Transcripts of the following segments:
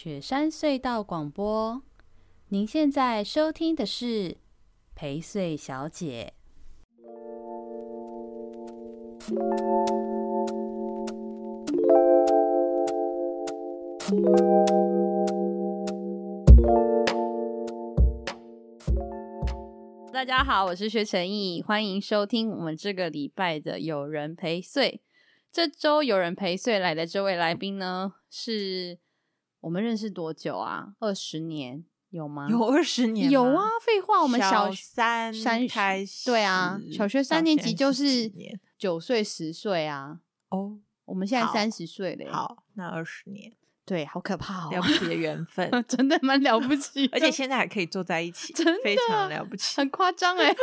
雪山隧道广播，您现在收听的是陪睡小姐。大家好，我是薛成义，欢迎收听我们这个礼拜的有人陪睡。这周有人陪睡来的这位来宾呢，是我们认识多久啊？二十年有吗？有二十年？有啊！废话，我们小，小三三开始，对啊，小学三年级就是九岁十岁啊。哦，我们现在三十岁了。好，那二十年。对，好可怕哦！了不起的缘分，真的蛮了不起，而且现在还可以坐在一起，真的非常了不起，很夸张哎。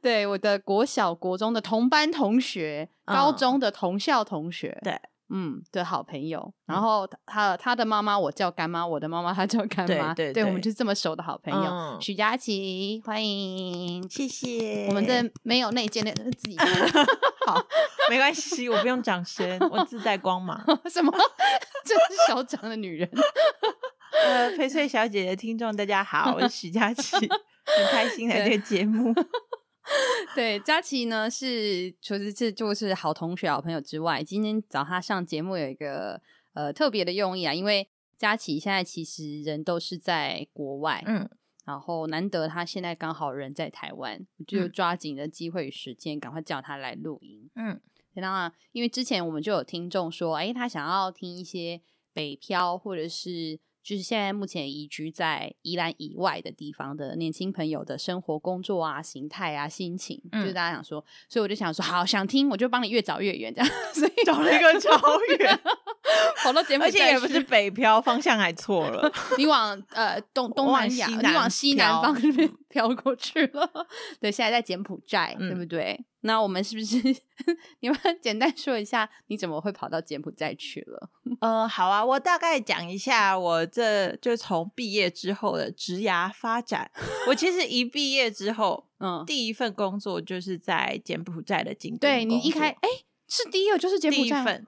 对，我的国小、国中的同班同学，嗯、高中的同校同学，对。嗯，的好朋友，然后他他的妈妈我叫干妈，我的妈妈她叫干妈，对对，对，对，我们就是这么熟的好朋友。嗯、许佳琪，欢迎，谢谢。我们这没有内建的自己 好，没关系，我不用掌声，我自带光芒。什么？这是小长的女人。呃，翡翠小姐的听众大家好，我是许佳琪，很开心来这个节目。对，佳琪呢是除了这就是好同学、好朋友之外，今天找他上节目有一个呃特别的用意啊，因为佳琪现在其实人都是在国外，嗯，然后难得他现在刚好人在台湾，就抓紧的机会与时间，赶快叫他来录音，嗯，那因为之前我们就有听众说，哎，他想要听一些北漂或者是。就是现在目前移居在宜兰以外的地方的年轻朋友的生活、工作啊、形态啊、心情，嗯、就是大家想说，所以我就想说，好想听，我就帮你越找越远，这样，所以找了一个超 远，好多节目，而且也不是北漂，方向还错了，你往呃东东南亚，你往西南方那边飘过去了，对，现在在柬埔寨，嗯、对不对？那我们是不是 你们 简单说一下，你怎么会跑到柬埔寨去了？呃，好啊，我大概讲一下我这就从毕业之后的职涯发展。我其实一毕业之后，嗯，第一份工作就是在柬埔寨的景点。对，你一开，哎，是第一个就是柬埔寨。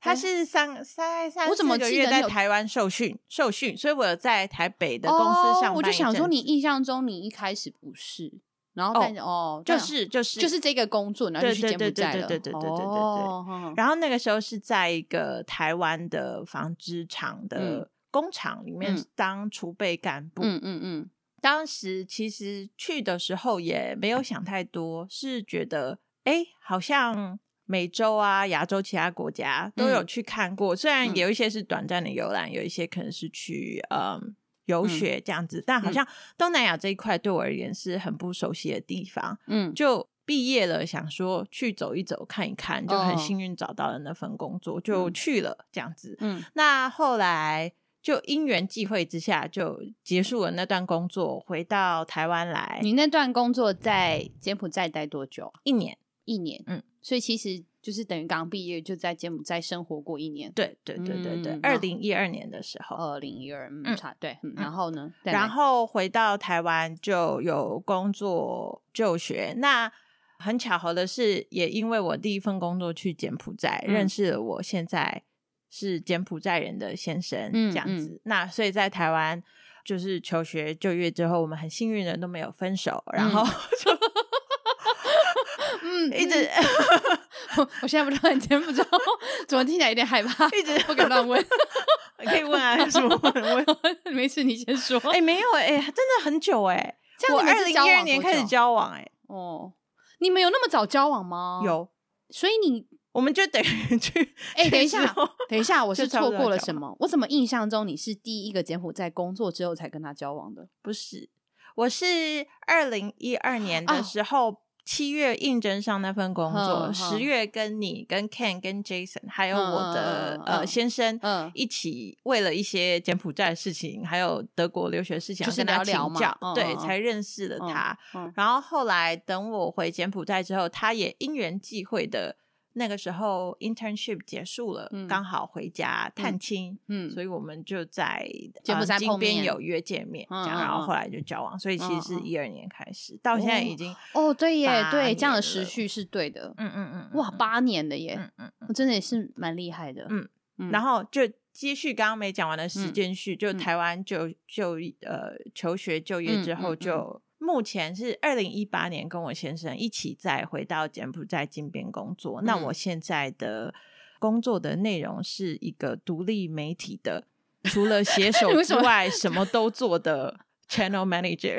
他是三三三我怎么记得在台湾受训受训，所以我有在台北的公司上班。我就想说，你印象中你一开始不是。然后但哦，就是就是就是这个工作，然后就去柬埔寨了。对对对对对对对对对。然后那个时候是在一个台湾的纺织厂的工厂里面当储备干部。嗯嗯嗯。当时其实去的时候也没有想太多，是觉得哎，好像美洲啊、亚洲其他国家都有去看过，虽然有一些是短暂的游览，有一些可能是去嗯。游学这样子，嗯、但好像东南亚这一块对我而言是很不熟悉的地方。嗯，就毕业了，想说去走一走，看一看，就很幸运找到了那份工作，哦、就去了这样子。嗯，那后来就因缘际会之下，就结束了那段工作，回到台湾来。你那段工作在柬埔寨待多久？一年，一年。嗯，所以其实。就是等于刚毕业就在柬埔寨生活过一年，对对对对对，二零一二年的时候，二零一二，嗯，差对，然后呢，然后回到台湾就有工作就学。那很巧合的是，也因为我第一份工作去柬埔寨，认识了我现在是柬埔寨人的先生，这样子。那所以在台湾就是求学就业之后，我们很幸运的都没有分手，然后 就。嗯，一直，我 我现在不知道你柬埔寨，怎么听起来有点害怕，一直不敢乱问。你可以问啊，有什么问？问，没事，你先说。哎，没有，哎，真的很久，哎，我二零一二年开始交往，哎，哦，你们有那么早交往吗？有，所以你，我们就等于去。哎，等一下，等一下，我是错过了什么？我怎么印象中你是第一个柬埔寨工作之后才跟他交往的？不是，我是二零一二年的时候。七月应征上那份工作，十月跟你、跟 Ken、跟 Jason，还有我的呃先生，一起为了一些柬埔寨的事情，还有德国留学事情，跟他请教，对，才认识了他。然后后来等我回柬埔寨之后，他也因缘际会的。那个时候 internship 结束了，刚好回家探亲，嗯，所以我们就在柬埔寨金边有约见面，这样，然后后来就交往，所以其实是一二年开始，到现在已经哦，对耶，对，这样的时序是对的，嗯嗯嗯，哇，八年的耶，嗯嗯，我真的也是蛮厉害的，嗯，然后就接续刚刚没讲完的时间序，嗯、就台湾就就呃求学就业之后就，目前是二零一八年跟我先生一起再回到柬埔寨金边工作。嗯、那我现在的工作的内容是一个独立媒体的，除了写手 之外 什么都做的 channel manager。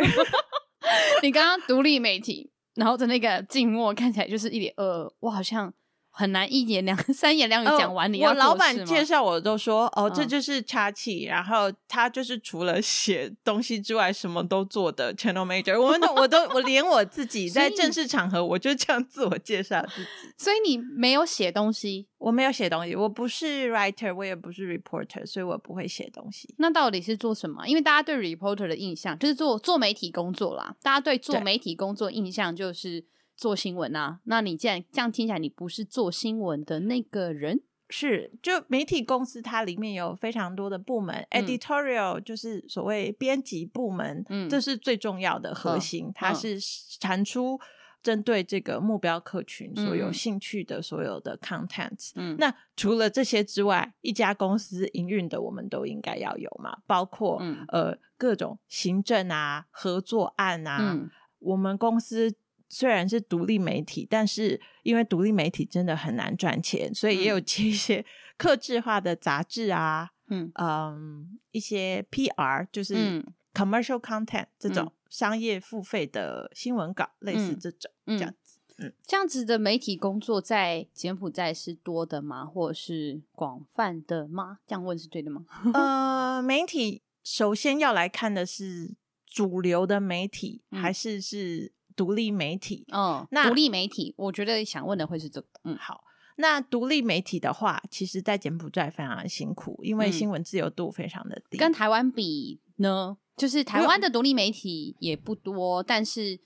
你刚刚独立媒体，然后的那个静默看起来就是一脸呃，我好像。很难一言两 三言两语讲完。你我老板介绍我都说哦，这就是插气，嗯、然后他就是除了写东西之外什么都做的 channel manager。我们都我都我连我自己 在正式场合我就这样自我介绍自己。所以你没有写东西，我没有写东西，我不是 writer，我也不是 reporter，所以我不会写东西。那到底是做什么？因为大家对 reporter 的印象就是做做媒体工作啦。大家对做媒体工作印象就是。做新闻啊？那你既然这样听起来，你不是做新闻的那个人？是，就媒体公司它里面有非常多的部门，嗯，editorial 就是所谓编辑部门，嗯，这是最重要的核心，嗯，它是产出针对这个目标客群所有兴趣的所有的 content。嗯，那除了这些之外，一家公司营运的我们都应该要有嘛，包括，嗯，呃各种行政啊、合作案啊，嗯，我们公司。虽然是独立媒体，但是因为独立媒体真的很难赚钱，所以也有接一些 克制化的杂志啊，嗯嗯，一些 PR 就是 commercial content、嗯、这种商业付费的新闻稿，嗯、类似这种这样子。嗯，这样子的媒体工作在柬埔寨是多的吗？或者是广泛的吗？这样问是对的吗？呃，媒体首先要来看的是主流的媒体，嗯、还是是。独立媒体，嗯，那独立媒体，我觉得想问的会是这个，嗯，好，那独立媒体的话，其实，在柬埔寨非常的辛苦，因为新闻自由度非常的低。跟台湾比呢，就是台湾的独立媒体也不多，但是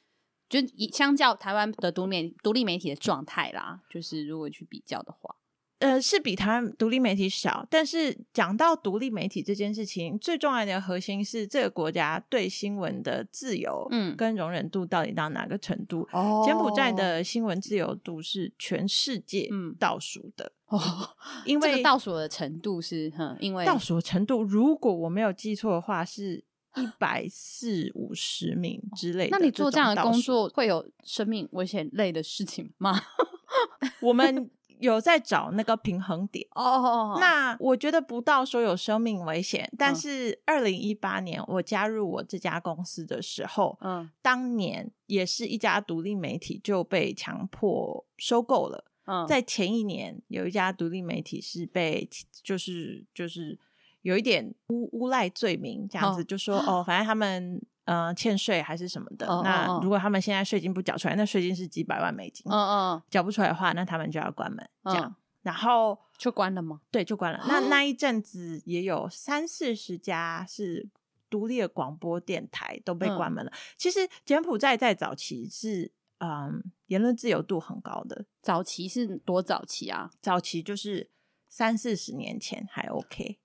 就以相较台湾的独媒独立媒体的状态啦，就是如果去比较的话。呃，是比台湾独立媒体少，但是讲到独立媒体这件事情，最重要的核心是这个国家对新闻的自由，嗯，跟容忍度到底到哪个程度？哦，柬埔寨的新闻自由度是全世界倒数的哦，因为这个倒数的程度是，哼，因为倒数的程度，如果我没有记错的话，是一百四五十名之类的。那你做这样的工作会有生命危险类的事情吗？我们。有在找那个平衡点哦，oh, oh, oh. 那我觉得不到说有生命危险，但是二零一八年我加入我这家公司的时候，嗯，当年也是一家独立媒体就被强迫收购了，嗯，在前一年有一家独立媒体是被就是就是有一点诬诬赖罪名这样子，就说、oh. 哦，反正他们。呃，欠税还是什么的？哦、那如果他们现在税金不缴出来，那税金是几百万美金。嗯嗯，缴不出来的话，那他们就要关门。这样，然后就关了吗？对，就关了。那 那一阵子也有三四十家是独立的广播电台都被关门了。嗯、其实柬埔寨在早期是嗯言论自由度很高的。早期是多早期啊？早期就是三四十年前还 OK。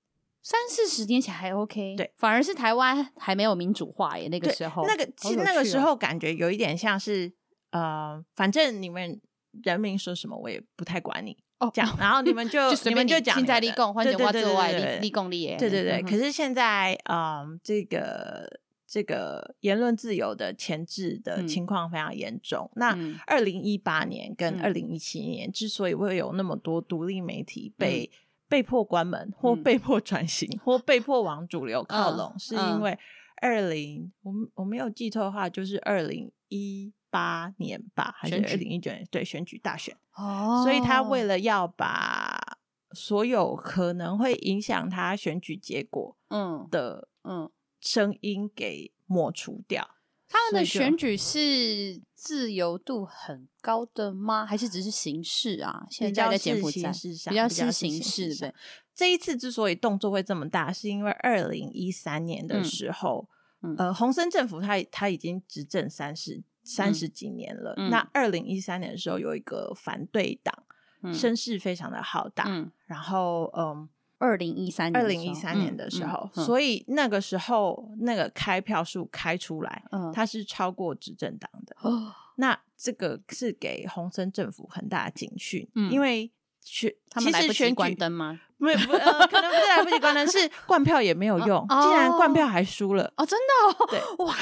三四十年前还 OK，对，反而是台湾还没有民主化耶。那个时候，那个其实那个时候感觉有一点像是，呃，反正你们人民说什么我也不太管你哦，这样，然后你们就你们就讲现在立共，换句话之外立立共立业，对对对。可是现在，嗯，这个这个言论自由的前置的情况非常严重。那二零一八年跟二零一七年之所以会有那么多独立媒体被。被迫关门，或被迫转型，嗯、或被迫往主流靠拢，嗯、是因为二零我我没有记错的话，就是二零一八年吧，还是二零一九年？对，选举大选。哦，所以他为了要把所有可能会影响他选举结果嗯的嗯声音给抹除掉。他们的选举是自由度很高的吗？还是只是形式啊？现在在柬埔寨比较是形式的。这一次之所以动作会这么大，是因为二零一三年的时候，嗯、呃，洪森政府他他已经执政三十三十几年了。嗯、那二零一三年的时候，有一个反对党，嗯、声势非常的浩大。嗯、然后，嗯。二零一三年，二零一三年的时候，嗯嗯、所以那个时候那个开票数开出来，嗯，它是超过执政党的。哦，那这个是给洪森政府很大的警讯，嗯，因为选他们来不及关灯吗？没不、呃，可能不是来不及关灯，是 灌票也没有用，哦、竟然灌票还输了哦！真的、哦，对，哇，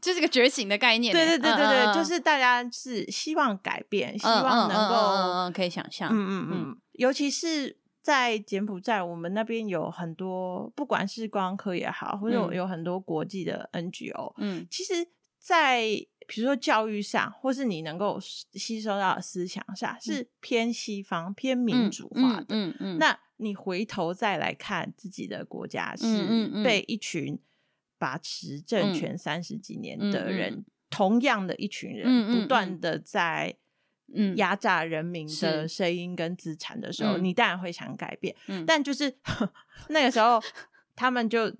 这是个觉醒的概念。对对对对对，嗯、就是大家是希望改变，嗯、希望能够，可以想象，嗯嗯嗯，尤其是在柬埔寨，我们那边有很多，不管是观光科也好，或者有很多国际的 NGO，嗯，其实，在比如说教育上，或是你能够吸收到的思想上，嗯、是偏西方、偏民主化的，嗯嗯，嗯嗯。那。你回头再来看自己的国家，是被一群把持政权三十几年的人，同样的一群人，不断的在压榨人民的声音跟资产的时候，是你当然会想改变。嗯、但就是 那个时候，他们就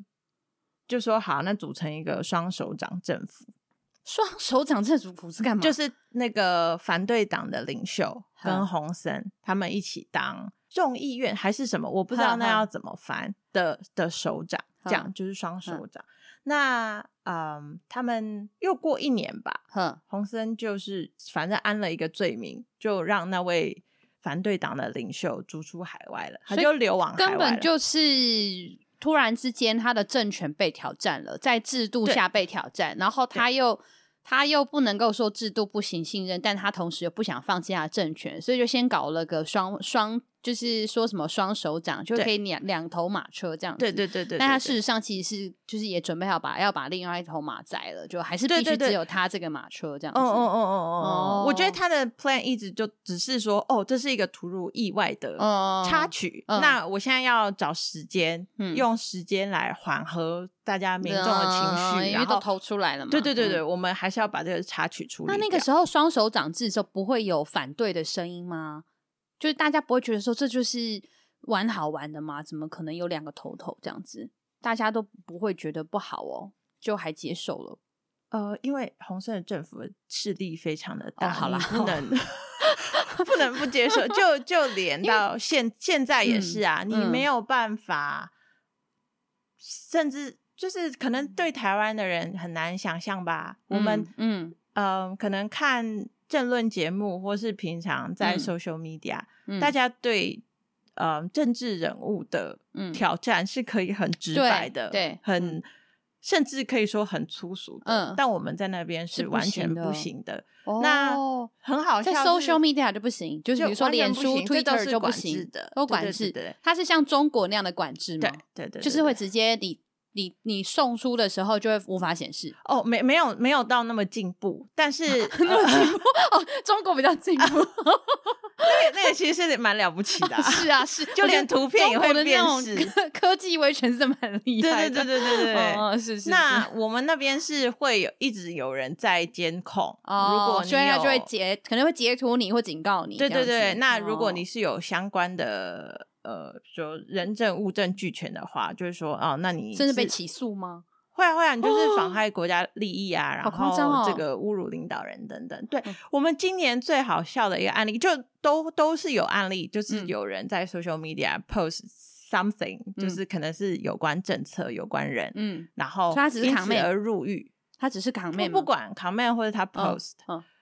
就说好，那组成一个双手掌政府。双手掌政府是干嘛？就是那个反对党的领袖跟洪森他们一起当。众议院还是什么，我不知道那要怎么翻的的首长，这样就是双首长。呵那嗯，他们又过一年吧，哼洪森就是反正安了一个罪名，就让那位反对党的领袖逐出海外了，他就流亡海外。根本就是突然之间，他的政权被挑战了，在制度下被挑战，然后他又。他又不能够说制度不行信任，但他同时又不想放弃他的政权，所以就先搞了个双双，就是说什么双手掌，就可以两两对头马车这样子。对对对对。但他事实上其实是就是也准备好把要把另外一头马宰了，就还是必须只有他这个马车这样子。哦哦哦哦哦。我觉得他的 plan 一直就只是说，哦，这是一个突如意外的插曲。哦、那我现在要找时间，嗯、用时间来缓和。大家民众的情绪，因为都投出来了嘛。对对对对，我们还是要把这个插曲处理。那那个时候双手掌制的时候，不会有反对的声音吗？就是大家不会觉得说这就是玩好玩的嘛？怎么可能有两个头头这样子？大家都不会觉得不好哦，就还接受了。呃，因为红色的政府势力非常的大，好了，不能不能不接受。就 就连到现现在也是啊，你没有办法，甚至。就是可能对台湾的人很难想象吧。嗯、我们嗯呃，可能看政论节目，或是平常在 social media，、嗯、大家对呃政治人物的挑战是可以很直白的，对，对很、嗯、甚至可以说很粗俗的。嗯，但我们在那边是完全不行的。哦、那很好笑，在 social media 就不行，就是比如说脸书、Twitter 就不行的，都管制的。它是像中国那样的管制吗？对对对，就是会直接你。你你送出的时候就会无法显示哦，没没有没有到那么进步，但是 那么进步哦，中国比较进步，那个那个其实是蛮了不起的，是啊 是，就连图片也会辨识，科技维权是蛮厉害的，对对对对对对，是是。那我们那边是会有一直有人在监控，如果你有就会截，可能会截图你或警告你，对对对。那如果你是有相关的。呃，说人证物证俱全的话，就是说，哦，那你甚至被起诉吗？会啊会啊，你就是妨害国家利益啊，然后这个侮辱领导人等等。对，我们今年最好笑的一个案例，就都都是有案例，就是有人在 social media post something，就是可能是有关政策、有关人，嗯，然后他只是扛妹而入狱，他只是扛妹，不管扛妹或者他 post，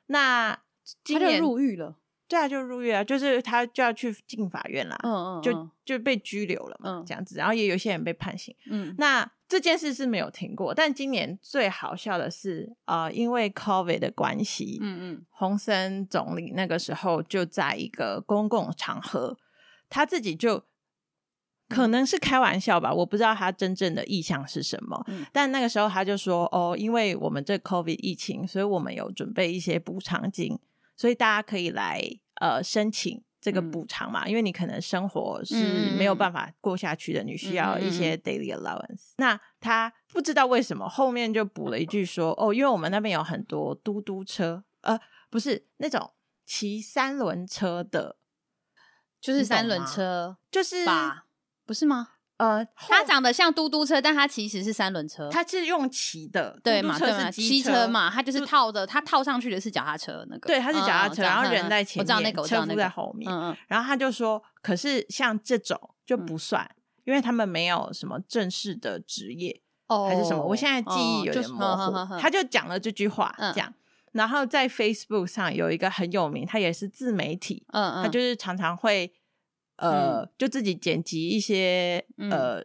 那今年入狱了。对啊，就入狱啊，就是他就要去进法院啦，嗯嗯，就就被拘留了嘛，这样子，然后也有些人被判刑，嗯，那这件事是没有停过，但今年最好笑的是，呃，因为 COVID 的关系，嗯嗯，洪森总理那个时候就在一个公共场合，他自己就可能是开玩笑吧，我不知道他真正的意向是什么，嗯，但那个时候他就说，哦，因为我们这 COVID 疫情，所以我们有准备一些补偿金。所以大家可以来呃申请这个补偿嘛，嗯、因为你可能生活是没有办法过下去的，嗯、你需要一些 daily allowance。嗯、那他不知道为什么后面就补了一句说哦，因为我们那边有很多嘟嘟车，呃，不是那种骑三轮车的，就是三轮车，就是不是吗？呃，它长得像嘟嘟车，但它其实是三轮车。它是用骑的，对嘛？对嘛？骑车嘛，它就是套的，它套上去的是脚踏车那个。对，它是脚踏车，然后人在前面，车夫在后面。然后他就说：“可是像这种就不算，因为他们没有什么正式的职业，还是什么？我现在记忆有点模糊。”他就讲了这句话，这样。然后在 Facebook 上有一个很有名，他也是自媒体，嗯嗯，他就是常常会。呃，嗯、就自己剪辑一些、嗯、呃，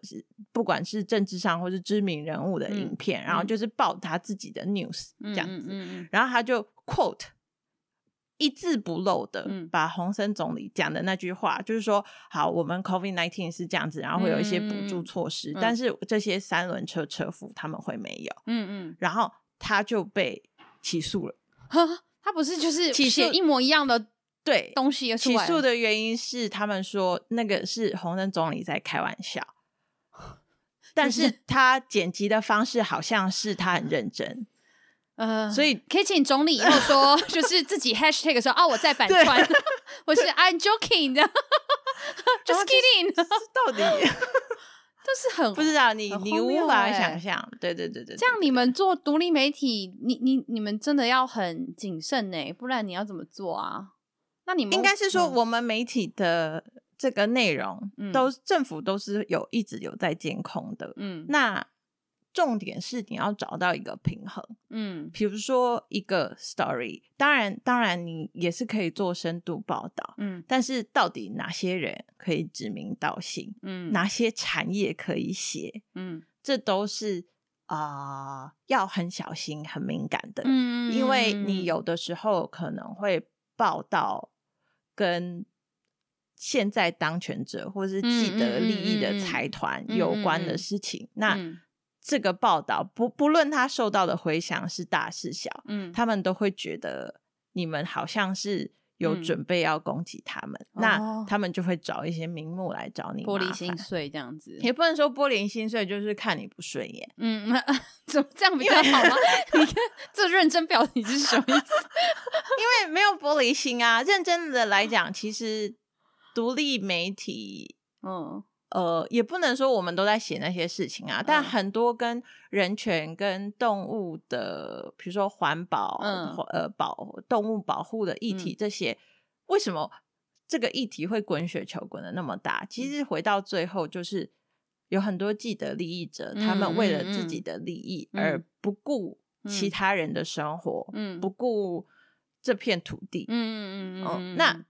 不管是政治上或是知名人物的影片，嗯、然后就是报他自己的 news、嗯、这样子，然后他就 quote 一字不漏的把洪森总理讲的那句话，嗯、就是说，好，我们 COVID nineteen 是这样子，然后会有一些补助措施，嗯、但是这些三轮车车夫他们会没有，嗯嗯，然后他就被起诉了，他不是就是写一模一样的。对，东西起诉的原因是他们说那个是红森总理在开玩笑，但是他剪辑的方式好像是他很认真，呃，所以可以请总理以后说，就是自己 hashtag 说啊，我在反串，我是 I'm joking 的，just kidding，到底都是很不知道，你你无法想象，对对对对，这样你们做独立媒体，你你你们真的要很谨慎呢，不然你要怎么做啊？那你们应该是说，我们媒体的这个内容，都、嗯、政府都是有一直有在监控的。嗯，那重点是你要找到一个平衡。嗯，比如说一个 story，当然当然你也是可以做深度报道。嗯，但是到底哪些人可以指名道姓？嗯，哪些产业可以写？嗯，这都是啊、呃、要很小心、很敏感的。嗯，因为你有的时候可能会报道。跟现在当权者或是既得利益的财团有关的事情，那这个报道不不论他受到的回响是大是小，嗯，他们都会觉得你们好像是有准备要攻击他们，嗯、那他们就会找一些名目来找你，玻璃心碎这样子，也不能说玻璃心碎，就是看你不顺眼，嗯，怎么这样比较好吗？你看这认真表情是什么意思？因为没有玻璃心啊，认真的来讲，其实独立媒体，嗯呃，也不能说我们都在写那些事情啊，嗯、但很多跟人权、跟动物的，比如说环保，嗯，呃，保动物保护的议题，这些、嗯、为什么这个议题会滚雪球滚的那么大？其实回到最后，就是有很多既得利益者，嗯、他们为了自己的利益而不顾其他人的生活，嗯，不顾。这片土地，嗯嗯嗯嗯，那，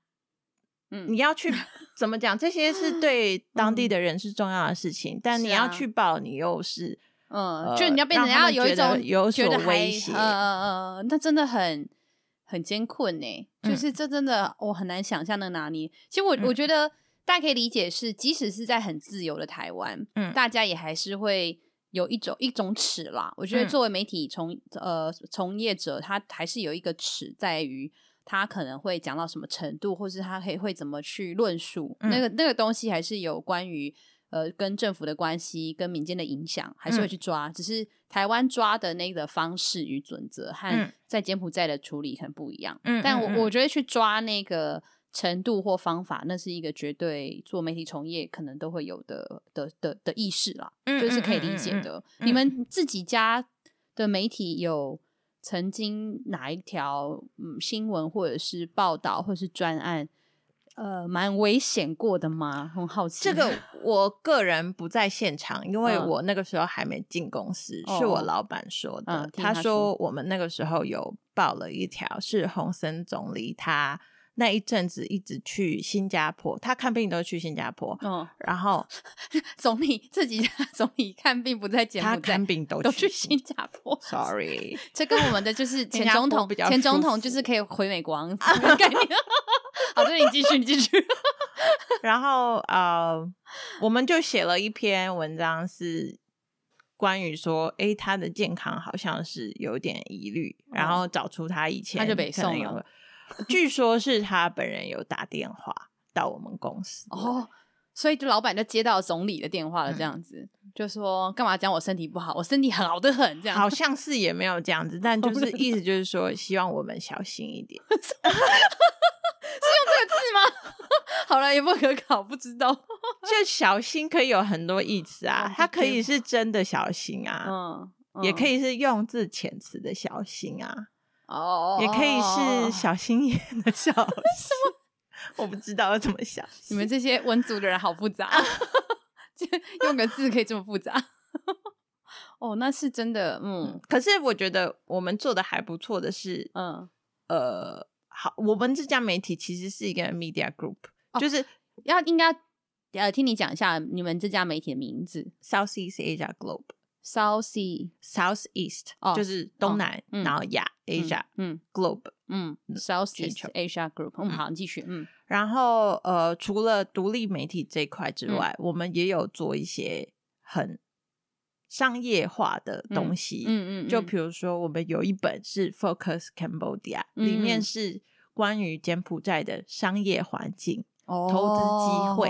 你要去怎么讲？这些是 对当地的人是重要的事情，但你要去报，你又是，嗯，就你要变成要有一种有所威胁，呃呃，那真的很很艰困呢。就是这真的我很难想象的拿捏。其实我我觉得大家可以理解是，即使是在很自由的台湾，嗯，大家也还是会。有一种一种尺啦，我觉得作为媒体从、嗯、呃从业者，他还是有一个尺，在于他可能会讲到什么程度，或是他可以会怎么去论述、嗯、那个那个东西，还是有关于呃跟政府的关系、跟民间的影响，还是会去抓。嗯、只是台湾抓的那个方式与准则，和在柬埔寨的处理很不一样。嗯，但我我觉得去抓那个。程度或方法，那是一个绝对做媒体从业可能都会有的的的的意识啦，嗯、就是可以理解的。你们自己家的媒体有曾经哪一条嗯新闻或者是报道或者是专案，呃，蛮危险过的吗？很好奇。这个我个人不在现场，因为我那个时候还没进公司，嗯、是我老板说的。嗯、他，他说我们那个时候有报了一条，是洪森总理他。那一阵子一直去新加坡，他看病都去新加坡。嗯，然后 总理自己总理看病不在柬埔寨，他看病都都去新加坡。Sorry，这跟我们的就是 前总统，前总统就是可以回美国概念。好，这你继续，你继续。然后呃，我们就写了一篇文章，是关于说，哎，他的健康好像是有点疑虑，然后找出他以前他就被送了。据说是他本人有打电话到我们公司哦，所以就老板就接到总理的电话了，这样子、嗯、就说干嘛讲我身体不好，我身体很好得很，这样好像是也没有这样子，但就是意思就是说希望我们小心一点，是用这个字吗？好了，也不可考，不知道。就小心可以有很多意思啊，它可以是真的小心啊，嗯，嗯也可以是用字遣词的小心啊。哦，也可以是小心眼的小 心，我不知道要怎么想。你们这些文组的人好复杂，就用个字可以这么复杂。哦，那是真的，嗯。可是我觉得我们做的还不错的是，嗯，呃，好，我们这家媒体其实是一个 media group，就是要应该呃听你讲一下你们这家媒体的名字，Southeast Asia Globe。South Sea South East，就是东南，然后亚 Asia，嗯，Globe，嗯，South East Asia Group，嗯，好，你继续，嗯，然后呃，除了独立媒体这一块之外，我们也有做一些很商业化的东西，嗯嗯，就比如说我们有一本是 Focus Cambodia，里面是关于柬埔寨的商业环境、投资机会，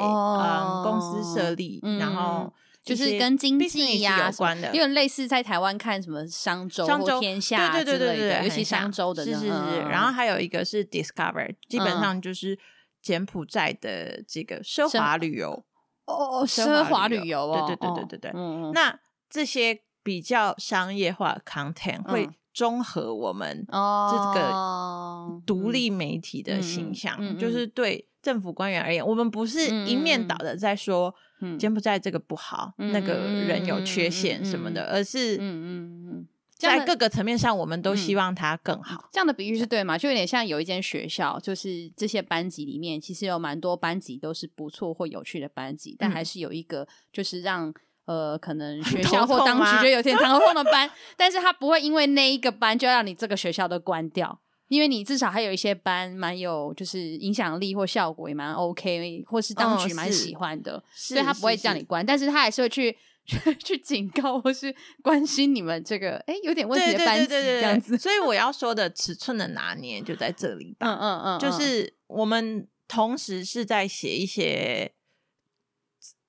司设立，然后。就是跟经济呀有关的，因为类似在台湾看什么商周商周天下对对对对，尤其商周的，是是是。然后还有一个是 Discover，基本上就是柬埔寨的这个奢华旅游哦，奢华旅游哦，对对对对对对。那这些比较商业化 content 会综合我们这个独立媒体的形象，就是对政府官员而言，我们不是一面倒的在说。柬埔寨这个不好，嗯、那个人有缺陷什么的，嗯、而是嗯嗯嗯，在各个层面上，我们都希望它更好。这样的比喻是对吗？就有点像有一间学校，就是这些班级里面，其实有蛮多班级都是不错或有趣的班级，但还是有一个就是让呃可能学校或当局觉得有点头痛的班，但是他不会因为那一个班就让你这个学校都关掉。因为你至少还有一些班蛮有就是影响力或效果也蛮 OK，或是当局蛮喜欢的，哦、所以他不会叫你关，但是他还是会去 去警告或是关心你们这个哎有点问题的班级这样子。所以我要说的尺寸的拿捏就在这里吧。嗯嗯嗯，就是我们同时是在写一些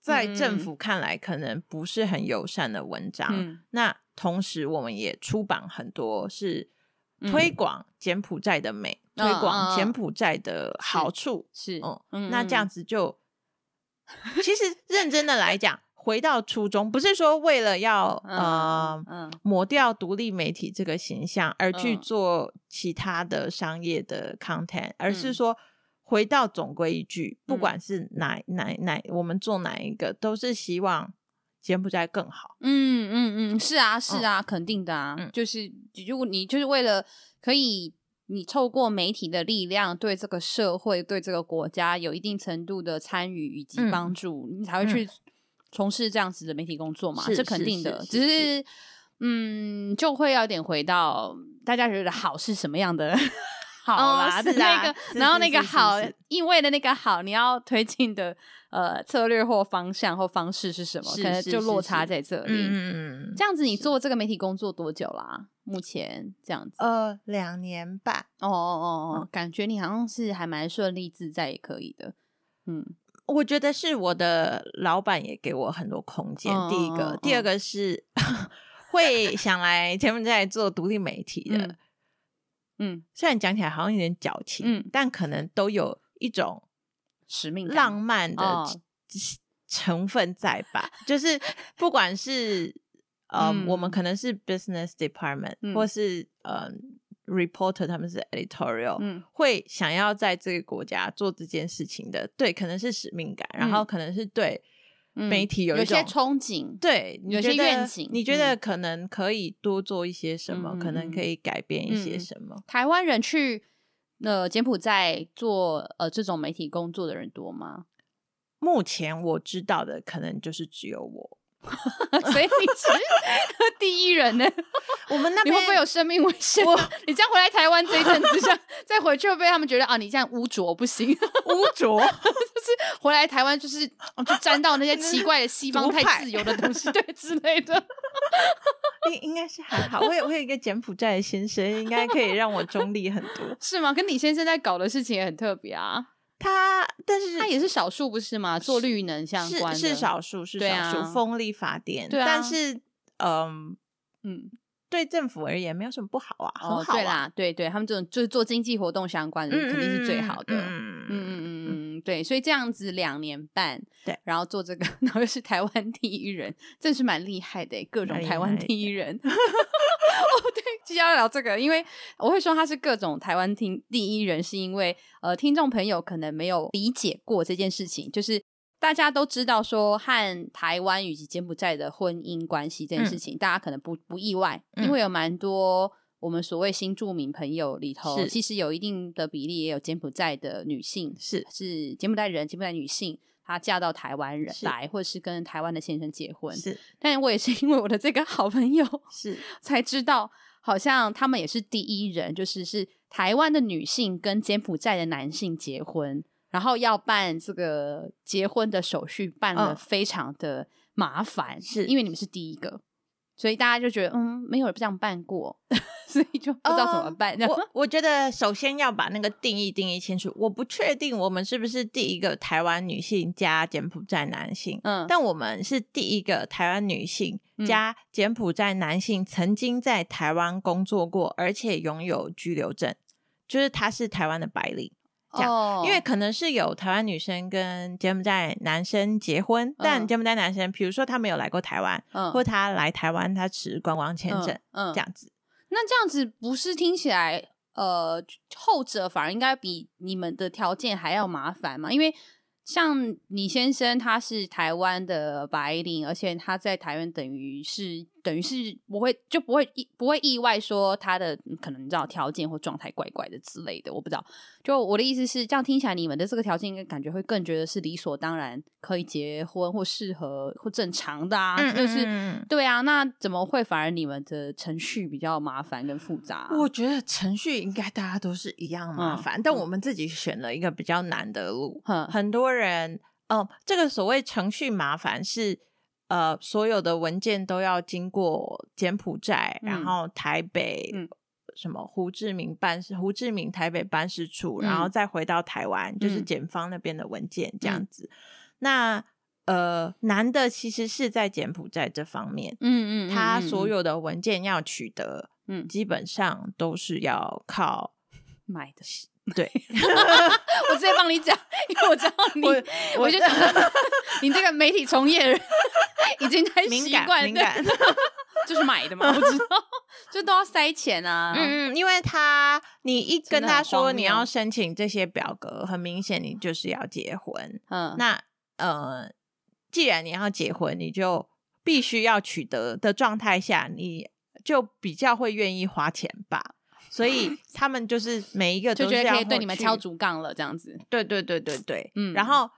在政府看来可能不是很友善的文章，嗯、那同时我们也出版很多是。推广柬埔寨的美，推广柬埔寨的好处是，嗯，那这样子就，其实认真的来讲，回到初衷，不是说为了要呃抹掉独立媒体这个形象而去做其他的商业的 content，而是说回到总归一句，不管是哪哪哪，我们做哪一个，都是希望。柬埔寨更好，嗯嗯嗯，是啊是啊，嗯、肯定的啊，嗯、就是如果你就是为了可以，你透过媒体的力量对这个社会、对这个国家有一定程度的参与以及帮助，嗯、你才会去从事这样子的媒体工作嘛，是、嗯、肯定的。只是，嗯，就会有点回到大家觉得好是什么样的。好啦，的那个，然后那个好，意味的那个好，你要推进的呃策略或方向或方式是什么？可能就落差在这里。嗯，这样子你做这个媒体工作多久啦？目前这样子，呃，两年半。哦哦哦哦，感觉你好像是还蛮顺利自在，也可以的。嗯，我觉得是我的老板也给我很多空间。第一个，第二个是 会想来前面在做独立媒体的。嗯，虽然讲起来好像有点矫情，嗯，但可能都有一种使命、浪漫的成分在吧？就是 不管是呃，我们可能是 business department，或是呃 reporter，他们是 editorial，嗯，会想要在这个国家做这件事情的，对，可能是使命感，然后可能是对。媒体有一种憧憬，对，有些愿景，你觉得可能可以多做一些什么？嗯、可能可以改变一些什么？嗯、台湾人去呃柬埔寨做呃这种媒体工作的人多吗？目前我知道的可能就是只有我。所以你是第一人呢？我们那边你会不会有生命危险？我 你这样回来台湾这一阵子，像再回去会被他们觉得啊，你这样污浊不行，污浊就是回来台湾就是就沾到那些奇怪的西方太自由的东西，对之类的。应应该是还好，我有我有一个柬埔寨的先生，应该可以让我中立很多，是吗？跟你先生在搞的事情也很特别啊。他，但是他也是少数，不是吗？做绿能相关的，是是少数，是少数风力发电。对啊，但是，嗯嗯，对政府而言没有什么不好啊，很好。对啦，对对，他们这种就是做经济活动相关的，肯定是最好的。嗯嗯嗯嗯，对，所以这样子两年半，对，然后做这个，然后又是台湾第一人，真是蛮厉害的，各种台湾第一人。哦，对，接下来聊这个，因为我会说他是各种台湾听第一人，是因为呃，听众朋友可能没有理解过这件事情，就是大家都知道说和台湾以及柬埔寨的婚姻关系这件事情，嗯、大家可能不不意外，因为有蛮多我们所谓新住民朋友里头，其实有一定的比例也有柬埔寨的女性，是是柬埔寨人，柬埔寨女性，她嫁到台湾人来，或者是跟台湾的先生结婚。是，但我也是因为我的这个好朋友 是才知道，好像他们也是第一人，就是是台湾的女性跟柬埔寨的男性结婚，然后要办这个结婚的手续，办的非常的麻烦，是因为你们是第一个。所以大家就觉得，嗯，没有人这样办过，所以就不知道怎么办。呃、我我觉得首先要把那个定义定义清楚。我不确定我们是不是第一个台湾女性加柬埔寨男性，嗯，但我们是第一个台湾女性加柬埔寨男性曾经在台湾工作过，而且拥有居留证，就是他是台湾的白领。这样，oh. 因为可能是有台湾女生跟柬埔寨男生结婚，uh. 但柬埔寨男生，比如说他没有来过台湾，uh. 或他来台湾他持观光签证，嗯，uh. uh. 这样子。那这样子不是听起来，呃，后者反而应该比你们的条件还要麻烦吗？因为像你先生他是台湾的白领，而且他在台湾等于是。等于是不会就不会意不会意外说他的可能你知道条件或状态怪怪的之类的，我不知道。就我的意思是，这样听起来你们的这个条件应该感觉会更觉得是理所当然可以结婚或适合或正常的啊，嗯、就是对啊。那怎么会反而你们的程序比较麻烦跟复杂、啊？我觉得程序应该大家都是一样麻烦，嗯、但我们自己选了一个比较难的路。嗯、很多人哦，这个所谓程序麻烦是。呃，所有的文件都要经过柬埔寨，嗯、然后台北、嗯、什么胡志明办事，胡志明台北办事处，嗯、然后再回到台湾，就是检方那边的文件、嗯、这样子。那呃，难的其实是在柬埔寨这方面，嗯嗯，他所有的文件要取得，嗯，基本上都是要靠买的。对，我直接帮你讲，因为我知道你，我，我，我就觉得你这个媒体从业人已经太习惯，敏感，就是买的嘛，我知道，就都要塞钱啊。嗯嗯，因为他你一跟他说你要申请这些表格，很明显你就是要结婚。嗯，那呃，既然你要结婚，你就必须要取得的状态下，你就比较会愿意花钱吧。所以他们就是每一个都觉得可以对你们敲竹杠了，这样子。对对对对对，嗯。然后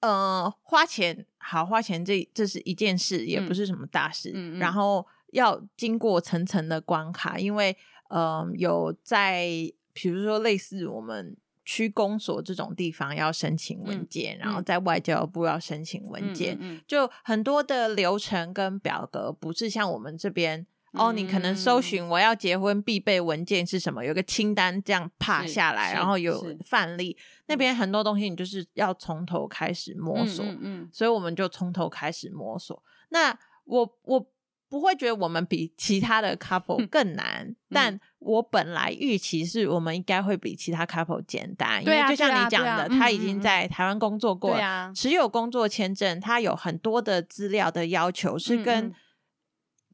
呃，花钱好花钱这，这这是一件事，也不是什么大事。嗯。然后要经过层层的关卡，因为呃，有在比如说类似我们区公所这种地方要申请文件，嗯、然后在外交部要申请文件，嗯嗯嗯、就很多的流程跟表格，不是像我们这边。哦，你可能搜寻我要结婚必备文件是什么？有个清单这样趴下来，然后有范例。那边很多东西你就是要从头开始摸索，嗯，嗯，所以我们就从头开始摸索。那我我不会觉得我们比其他的 couple 更难，嗯、但我本来预期是我们应该会比其他 couple 简单，因为就像你讲的，他已经在台湾工作过，持有工作签证，他有很多的资料的要求是跟。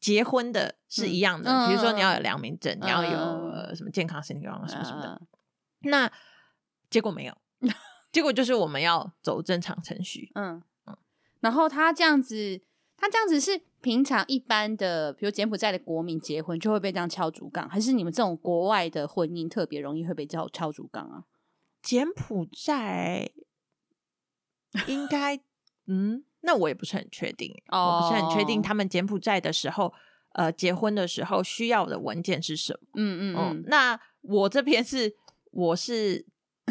结婚的是一样的，嗯、比如说你要有良民证，嗯、你要有、呃、什么健康身体状况什么什么的。嗯、那结果没有，结果就是我们要走正常程序。嗯嗯。然后他这样子，他这样子是平常一般的，比如柬埔寨的国民结婚就会被这样敲竹杠，还是你们这种国外的婚姻特别容易会被叫敲竹杠啊？柬埔寨应该嗯。那我也不是很确定，oh. 我不是很确定他们柬埔寨的时候，呃，结婚的时候需要的文件是什么？嗯嗯嗯。那我这边是我是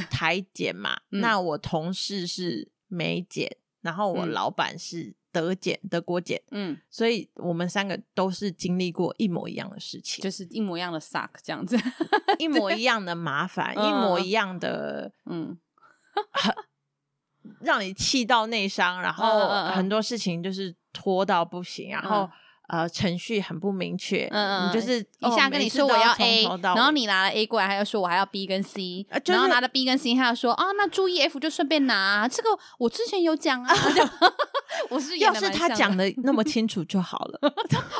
台检嘛，嗯、那我同事是美检，然后我老板是德检，嗯、德国检，嗯，所以我们三个都是经历过一模一样的事情，就是一模一样的 suck 这样子，一 模一样的麻烦，一模一样的，嗯。让你气到内伤，然后很多事情就是拖到不行，然后呃程序很不明确，嗯嗯，就是一下跟你说我要 A，然后你拿了 A 过来，他又说我还要 B 跟 C，然后拿了 B 跟 C，他又说啊那注意 F 就顺便拿，这个我之前有讲啊 我是要是他讲的 那么清楚就好了，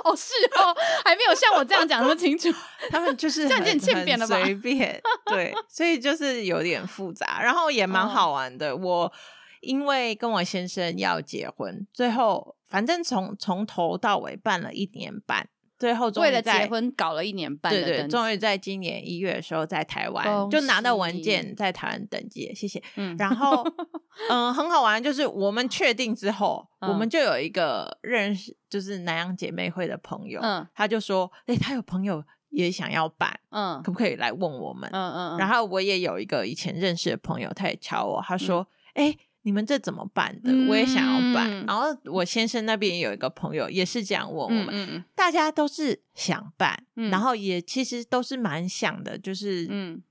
哦是哦，还没有像我这样讲那么清楚，他们就是这样很欠扁了吧？随便，对，所以就是有点复杂，然后也蛮好玩的，我。因为跟我先生要结婚，最后反正从从头到尾办了一年半，最后终于为了结婚搞了一年半，对对，终于在今年一月的时候在台湾就拿到文件，在台湾登记，谢谢。嗯，然后 嗯，很好玩，就是我们确定之后，我们就有一个认识，就是南洋姐妹会的朋友，嗯，他就说，哎，他有朋友也想要办，嗯，可不可以来问我们？嗯嗯，然后我也有一个以前认识的朋友，他也敲我，他说，哎。你们这怎么办的？我也想要办。嗯、然后我先生那边也有一个朋友，也是这样问我们。大家都是想办，嗯、然后也其实都是蛮想的，就是嗯，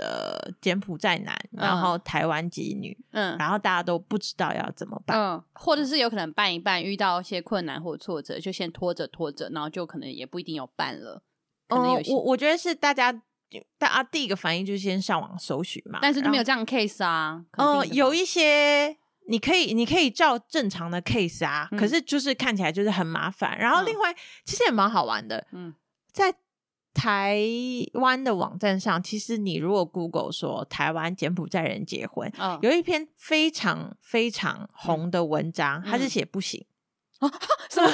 呃，柬埔寨男，然后台湾籍女，嗯，然后大家都不知道要怎么办，嗯，或者是有可能办一办，遇到一些困难或挫折，就先拖着拖着，然后就可能也不一定有办了。可能有些、嗯、我我觉得是大家。大家第一个反应就是先上网搜寻嘛，但是就没有这样的 case 啊。嗯，有一些你可以，你可以照正常的 case 啊，嗯、可是就是看起来就是很麻烦。然后另外，嗯、其实也蛮好玩的。嗯，在台湾的网站上，其实你如果 Google 说台湾柬埔寨人结婚，哦、有一篇非常非常红的文章，他、嗯、是写不行。啊？什么？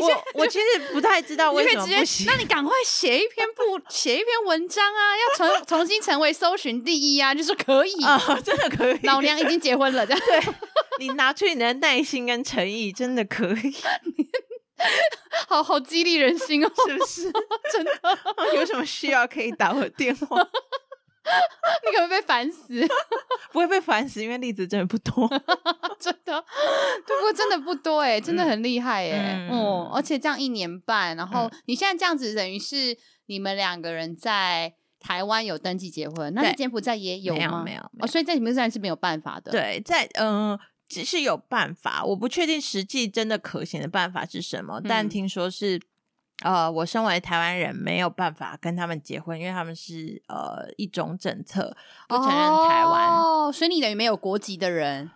我我其实不太知道为什么不行。那你赶快写一篇不 写一篇文章啊，要重 重新成为搜寻第一啊，就是可以啊，真的可以。老娘已经结婚了，这样对。你拿出你的耐心跟诚意，真的可以。好好激励人心哦，是不是？真的，有什么需要可以打我电话。你可能被烦死，不会被烦死，因为例子真的不多，真的，不过真的不多哎，真的很厉害哎，嗯，而且这样一年半，然后你现在这样子，等于是你们两个人在台湾有登记结婚，那在柬埔寨也有吗？没有，哦，所以在柬埔寨是没有办法的。对，在嗯，只是有办法，我不确定实际真的可行的办法是什么，但听说是。呃，我身为台湾人，没有办法跟他们结婚，因为他们是呃一种政策不承认台湾，哦，所以你等于没有国籍的人。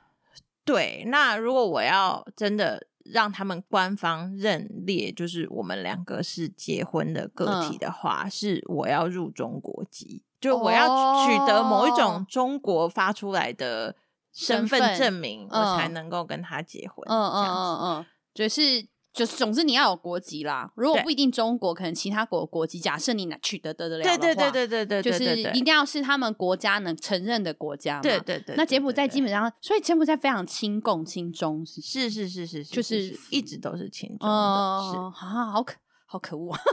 对，那如果我要真的让他们官方认列，就是我们两个是结婚的个体的话，嗯、是我要入中国籍，就我要取得某一种中国发出来的身份证明，我才能够跟他结婚。嗯嗯嗯嗯，就是。就是，总之你要有国籍啦。如果不一定中国，可能其他国国籍。假设你拿取得得得了的话，对对对对对对，就是一定要是他们国家能承认的国家嘛。对对对。那柬埔寨基本上，所以柬埔寨非常亲共亲中，是是是是是，就是一直都是亲中的。啊，好可好可恶啊！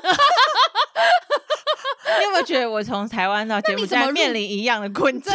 你有没有觉得我从台湾到柬埔寨面临一样的困境？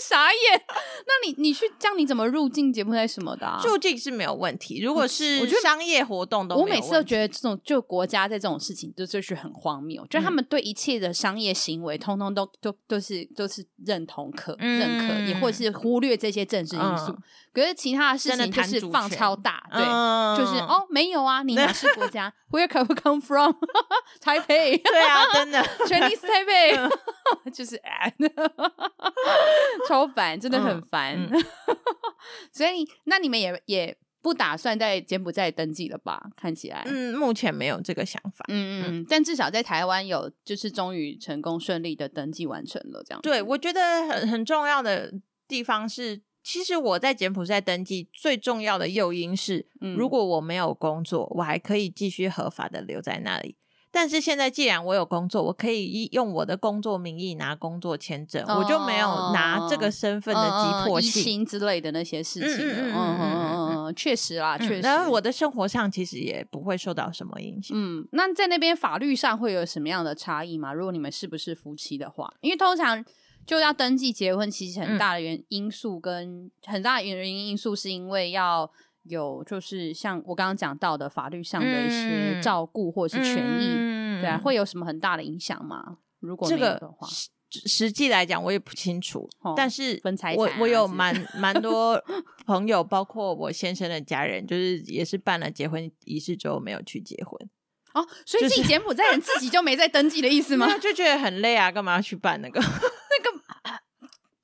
傻眼，那你你去这样你怎么入境柬埔寨什么的？啊？入境是没有问题，如果是商业活动都没有问题。我，我每次都觉得这种就国家在这种事情就就是很荒谬，就他们对一切的商业行为，通通都都都是都是认同可、嗯、认可，也或者是忽略这些政治因素。嗯、可是其他的事情就是放超大，对，嗯、就是哦没有啊，你哪是国家？Where can we come from? Taipei？对啊，真的 Chinese Taipei，、嗯、就是哎。超烦，真的很烦。所以，那你们也也不打算在柬埔寨登记了吧？看起来，嗯，目前没有这个想法。嗯嗯，但至少在台湾有，就是终于成功顺利的登记完成了。这样，对，我觉得很很重要的地方是，其实我在柬埔寨登记最重要的诱因是，嗯、如果我没有工作，我还可以继续合法的留在那里。但是现在既然我有工作，我可以用我的工作名义拿工作签证，我就没有拿这个身份的急迫性之类的那些事情。嗯嗯嗯嗯，确实啦，确实。然后我的生活上其实也不会受到什么影响。嗯，那在那边法律上会有什么样的差异吗？如果你们是不是夫妻的话，因为通常就要登记结婚，其实很大的原因素跟很大的原因因素是因为要。有就是像我刚刚讲到的法律上的一些照顾或者是权益，嗯、对啊，会有什么很大的影响吗？如果没有的话，这个实际来讲我也不清楚。哦、但是分财产、啊、我我有蛮蛮多朋友，包括我先生的家人，就是也是办了结婚仪式之后没有去结婚哦，所以自己柬埔寨人自己就没在登记的意思吗？就觉得很累啊，干嘛要去办那个 那个？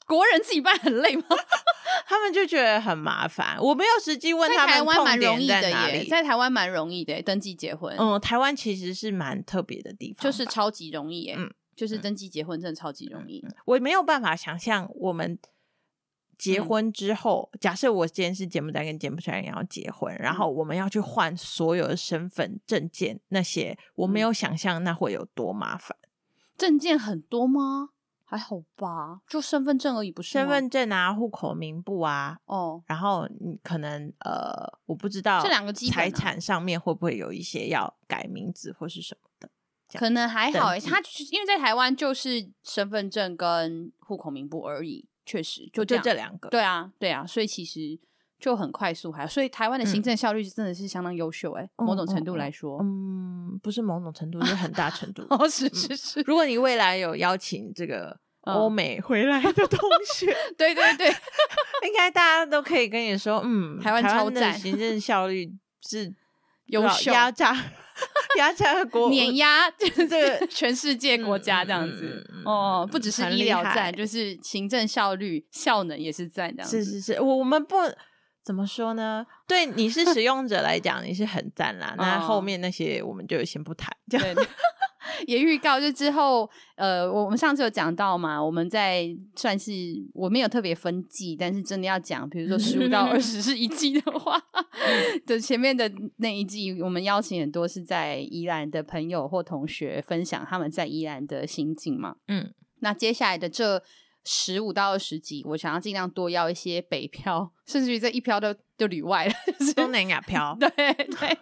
国人自己办很累吗？他们就觉得很麻烦。我没有实际问他们痛点在哪里。在台湾蛮容易的，登记结婚。嗯，台湾其实是蛮特别的地方，就是超级容易。嗯，就是登记结婚真的超级容易。我没有办法想象我们结婚之后，嗯、假设我今天是柬埔寨跟柬埔寨人要结婚，嗯、然后我们要去换所有的身份证件，那些我没有想象那会有多麻烦。证件很多吗？还好吧，就身份证而已，不是身份证啊，户口名簿啊，哦，然后你可能呃，我不知道这两个财产上面会不会有一些要改名字或是什么的，可能还好诶，他因为在台湾就是身份证跟户口名簿而已，确实就这就这两个，对啊，对啊，所以其实就很快速，还所以台湾的行政效率真的是相当优秀诶，某种程度来说，嗯，不是某种程度，是很大程度，哦，是是是，如果你未来有邀请这个。欧美回来的同学，对对对，应该大家都可以跟你说，嗯，台湾超赞，行政效率是优秀，压榨压榨国碾压，就是这个全世界国家这样子哦，不只是医疗赞，就是行政效率效能也是赞这样子。是是是，我我们不怎么说呢？对你是使用者来讲，你是很赞啦。那后面那些我们就先不谈，这样。也预告就之后，呃，我们上次有讲到嘛，我们在算是我没有特别分季，但是真的要讲，比如说十五到二十 是一季的话，的前面的那一季，我们邀请很多是在宜兰的朋友或同学分享他们在宜兰的心境嘛。嗯，那接下来的这。十五到二十集，我想要尽量多要一些北漂，甚至于这一漂都就旅外了，就是东南亚漂，对对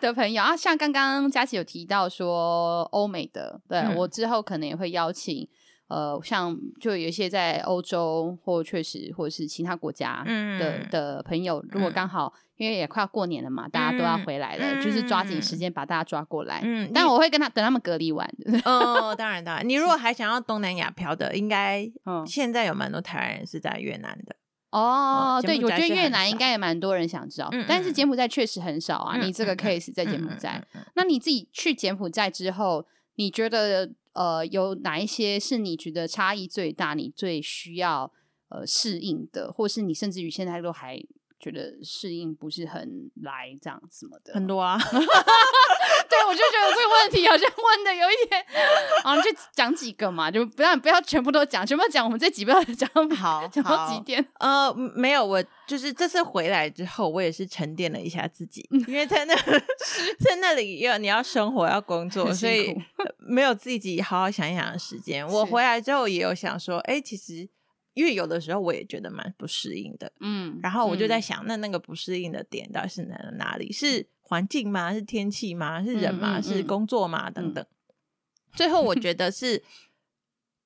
的朋友啊。像刚刚佳琪有提到说欧美的，对、嗯、我之后可能也会邀请。呃，像就有一些在欧洲或确实或者是其他国家的、嗯、的朋友，如果刚好、嗯、因为也快要过年了嘛，大家都要回来了，嗯、就是抓紧时间把大家抓过来。嗯，但我会跟他等他们隔离完。哦，当然当然，你如果还想要东南亚漂的，应该现在有蛮多台湾人是在越南的。哦，嗯、对，我觉得越南应该也蛮多人想知道，嗯、但是柬埔寨确实很少啊。嗯、你这个 case 在柬埔寨，那你自己去柬埔寨之后，你觉得？呃，有哪一些是你觉得差异最大，你最需要呃适应的，或是你甚至于现在都还觉得适应不是很来这样什么的？很多啊，对，我就觉得这个问题好像问的有一点，啊，就讲几个嘛，就不要不要全部都讲，全部讲我们这几不要讲好讲到几点？呃，没有，我就是这次回来之后，我也是沉淀了一下自己，因为在那 在那里要你要生活要工作，所以。没有自己好好想一想的时间。我回来之后也有想说，哎，其实因为有的时候我也觉得蛮不适应的，嗯，然后我就在想，那那个不适应的点到底是哪哪里？是环境吗？是天气吗？是人吗？是工作吗？等等。最后我觉得是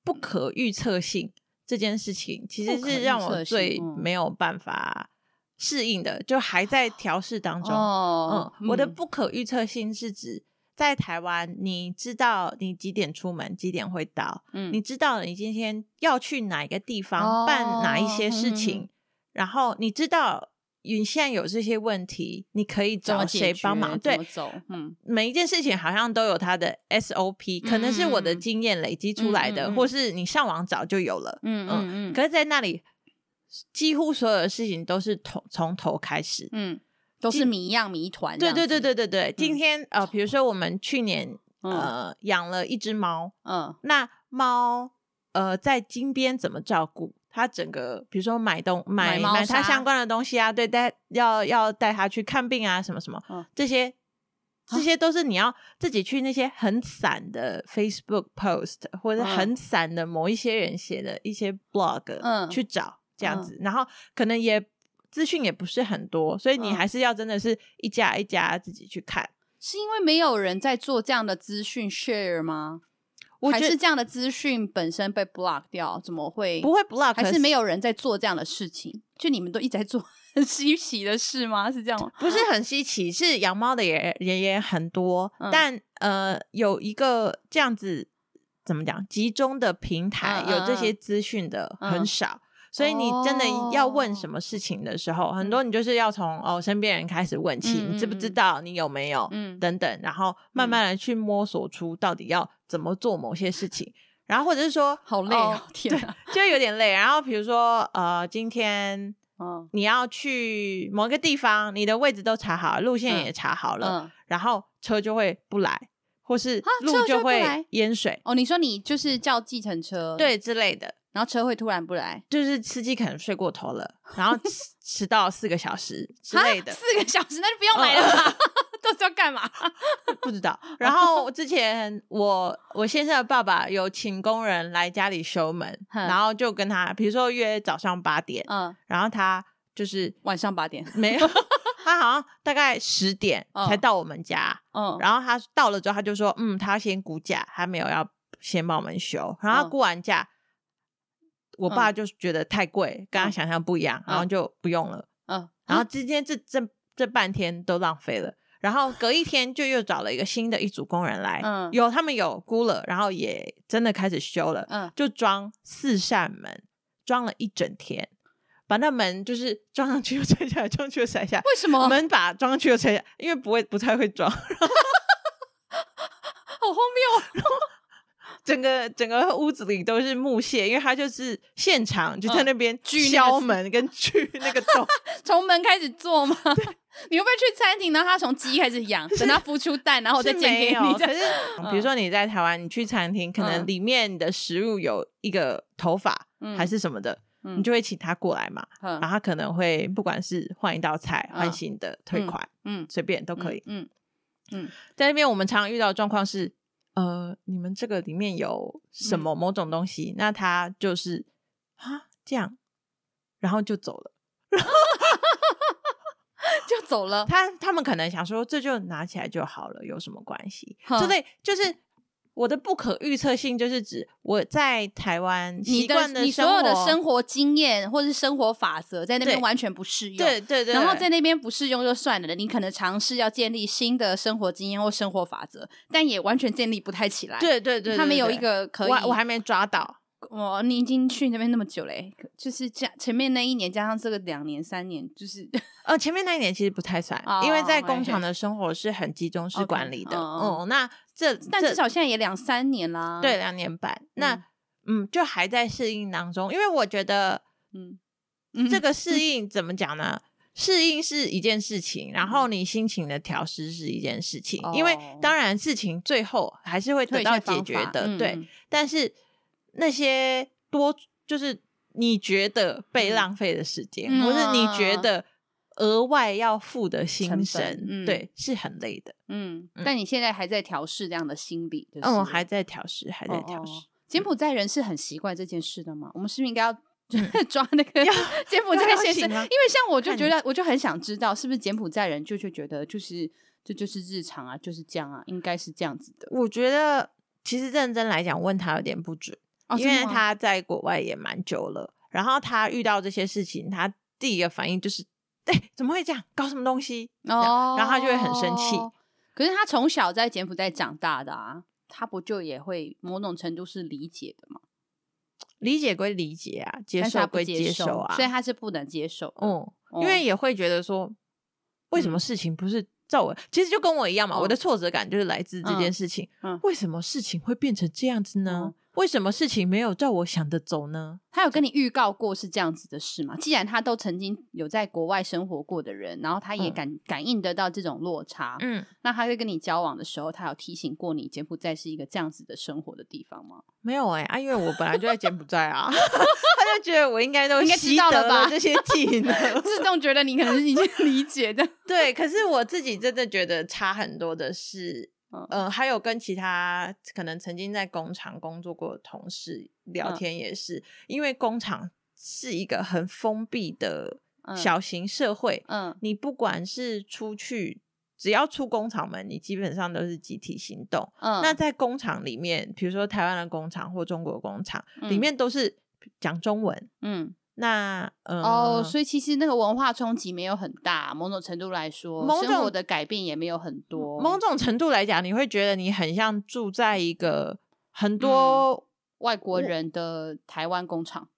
不可预测性这件事情，其实是让我最没有办法适应的，就还在调试当中。哦，嗯，我的不可预测性是指。在台湾，你知道你几点出门，几点会到？嗯，你知道你今天要去哪一个地方、哦、办哪一些事情，嗯、然后你知道你现在有这些问题，你可以找谁帮忙？对，嗯，每一件事情好像都有它的 SOP，可能是我的经验累积出来的，嗯、或是你上网找就有了。嗯嗯嗯。可是，在那里，几乎所有的事情都是从从头开始。嗯。都是谜样谜团。对对对对对对。今天呃，比如说我们去年呃养了一只猫，嗯，那猫呃在金边怎么照顾它？整个比如说买东买买它相关的东西啊，对，带要要带它去看病啊，什么什么，这些这些都是你要自己去那些很散的 Facebook post 或者很散的某一些人写的一些 blog，嗯，去找这样子，然后可能也。资讯也不是很多，所以你还是要真的是一家一家自己去看。嗯、是因为没有人在做这样的资讯 share 吗？我觉得还是这样的资讯本身被 block 掉？怎么会不会 block？还是没有人在做这样的事情？就你们都一直在做 很稀奇的事吗？是这样吗？不是很稀奇，是养猫的也也也很多，嗯、但呃，有一个这样子怎么讲集中的平台，嗯、有这些资讯的很少。嗯所以你真的要问什么事情的时候，oh. 很多你就是要从哦身边人开始问起，嗯、你知不知道？你有没有？嗯，等等，然后慢慢的去摸索出到底要怎么做某些事情，然后或者是说好累哦，天啊，就有点累。然后比如说呃，今天嗯你要去某个地方，你的位置都查好，路线也查好了，嗯、然后车就会不来，或是路就会淹水。哦，你说你就是叫计程车对之类的。然后车会突然不来，就是司机可能睡过头了，然后迟迟到四个小时之类的，四个小时那就不用来了吧？都是要干嘛？不知道。然后之前我我先生的爸爸有请工人来家里修门，然后就跟他，比如说约早上八点，嗯，然后他就是晚上八点没有。他好像大概十点才到我们家，嗯，然后他到了之后，他就说，嗯，他先估价，他没有要先帮我们修，然后他估完价，我爸就觉得太贵，跟他想象不一样，然后就不用了，嗯，然后今天这这这半天都浪费了，然后隔一天就又找了一个新的一组工人来，嗯，有他们有估了，然后也真的开始修了，嗯，就装四扇门，装了一整天。把那门就是装上去又拆下来，装上去又拆下来。为什么？门把装上去又拆下来，因为不会不太会装。好荒谬！然 后整个整个屋子里都是木屑，因为他就是现场就在那边锯敲门跟 锯那个洞，从门开始做吗？你会不会去餐厅，然后他从鸡开始养，等他孵出蛋，然后我再煎给你？可是比如说你在台湾，你去餐厅，可能里面的食物有一个头发还是什么的。你就会请他过来嘛，然后他可能会不管是换一道菜、换新的、退款，嗯，随便都可以，嗯嗯。在那边我们常常遇到的状况是，呃，你们这个里面有什么某种东西，那他就是啊这样，然后就走了，就走了。他他们可能想说，这就拿起来就好了，有什么关系？之类就是。我的不可预测性就是指我在台湾习惯的你所有的生活经验或是生活法则在那边完全不适用，对对对，然后在那边不适用就算了，你可能尝试要建立新的生活经验或生活法则，但也完全建立不太起来。对对对，他们有一个可以，我我还没抓到。我，你已经去那边那么久嘞，就是加前面那一年加上这个两年三年，就是呃前面那一年其实不太算，因为在工厂的生活是很集中式管理的。哦，那这但至少现在也两三年啦，对，两年半。那嗯，就还在适应当中，因为我觉得，嗯，这个适应怎么讲呢？适应是一件事情，然后你心情的调试是一件事情，因为当然事情最后还是会得到解决的，对，但是。那些多就是你觉得被浪费的时间，嗯、或是你觉得额外要付的心神，嗯、对，是很累的。嗯，嗯，但你现在还在调试这样的心理，就是、嗯，还在调试，还在调试。柬埔寨人是很习惯这件事的吗？我们是不是应该要 抓那个 柬埔寨先生？因为像我就觉得，我就很想知道，是不是柬埔寨人就就觉得就是这就，就是日常啊，就是这样啊，应该是这样子的。我觉得其实认真来讲，问他有点不准。因为他在国外也蛮久了，然后他遇到这些事情，他第一个反应就是，对，怎么会这样？搞什么东西？哦，然后他就会很生气。可是他从小在柬埔寨长大的啊，他不就也会某种程度是理解的吗？理解归理解啊，接受归接受啊，所以他是不能接受。嗯，因为也会觉得说，为什么事情不是照我？其实就跟我一样嘛，我的挫折感就是来自这件事情。嗯，为什么事情会变成这样子呢？为什么事情没有照我想的走呢？他有跟你预告过是这样子的事吗？既然他都曾经有在国外生活过的人，然后他也感、嗯、感应得到这种落差，嗯，那他在跟你交往的时候，他有提醒过你柬埔寨是一个这样子的生活的地方吗？没有哎、欸，啊，因为我本来就在柬埔寨啊，他就觉得我应该都应该知道了吧？这些技能，自动觉得你可能是已经理解的。对，可是我自己真的觉得差很多的是。嗯、呃，还有跟其他可能曾经在工厂工作过的同事聊天，也是、嗯、因为工厂是一个很封闭的小型社会。嗯，你不管是出去，只要出工厂门，你基本上都是集体行动。嗯，那在工厂里面，比如说台湾的工厂或中国工厂，嗯、里面都是讲中文。嗯。那、呃、哦，所以其实那个文化冲击没有很大，某种程度来说，某种生活的改变也没有很多。某种程度来讲，你会觉得你很像住在一个很多、嗯、外国人的台湾工厂。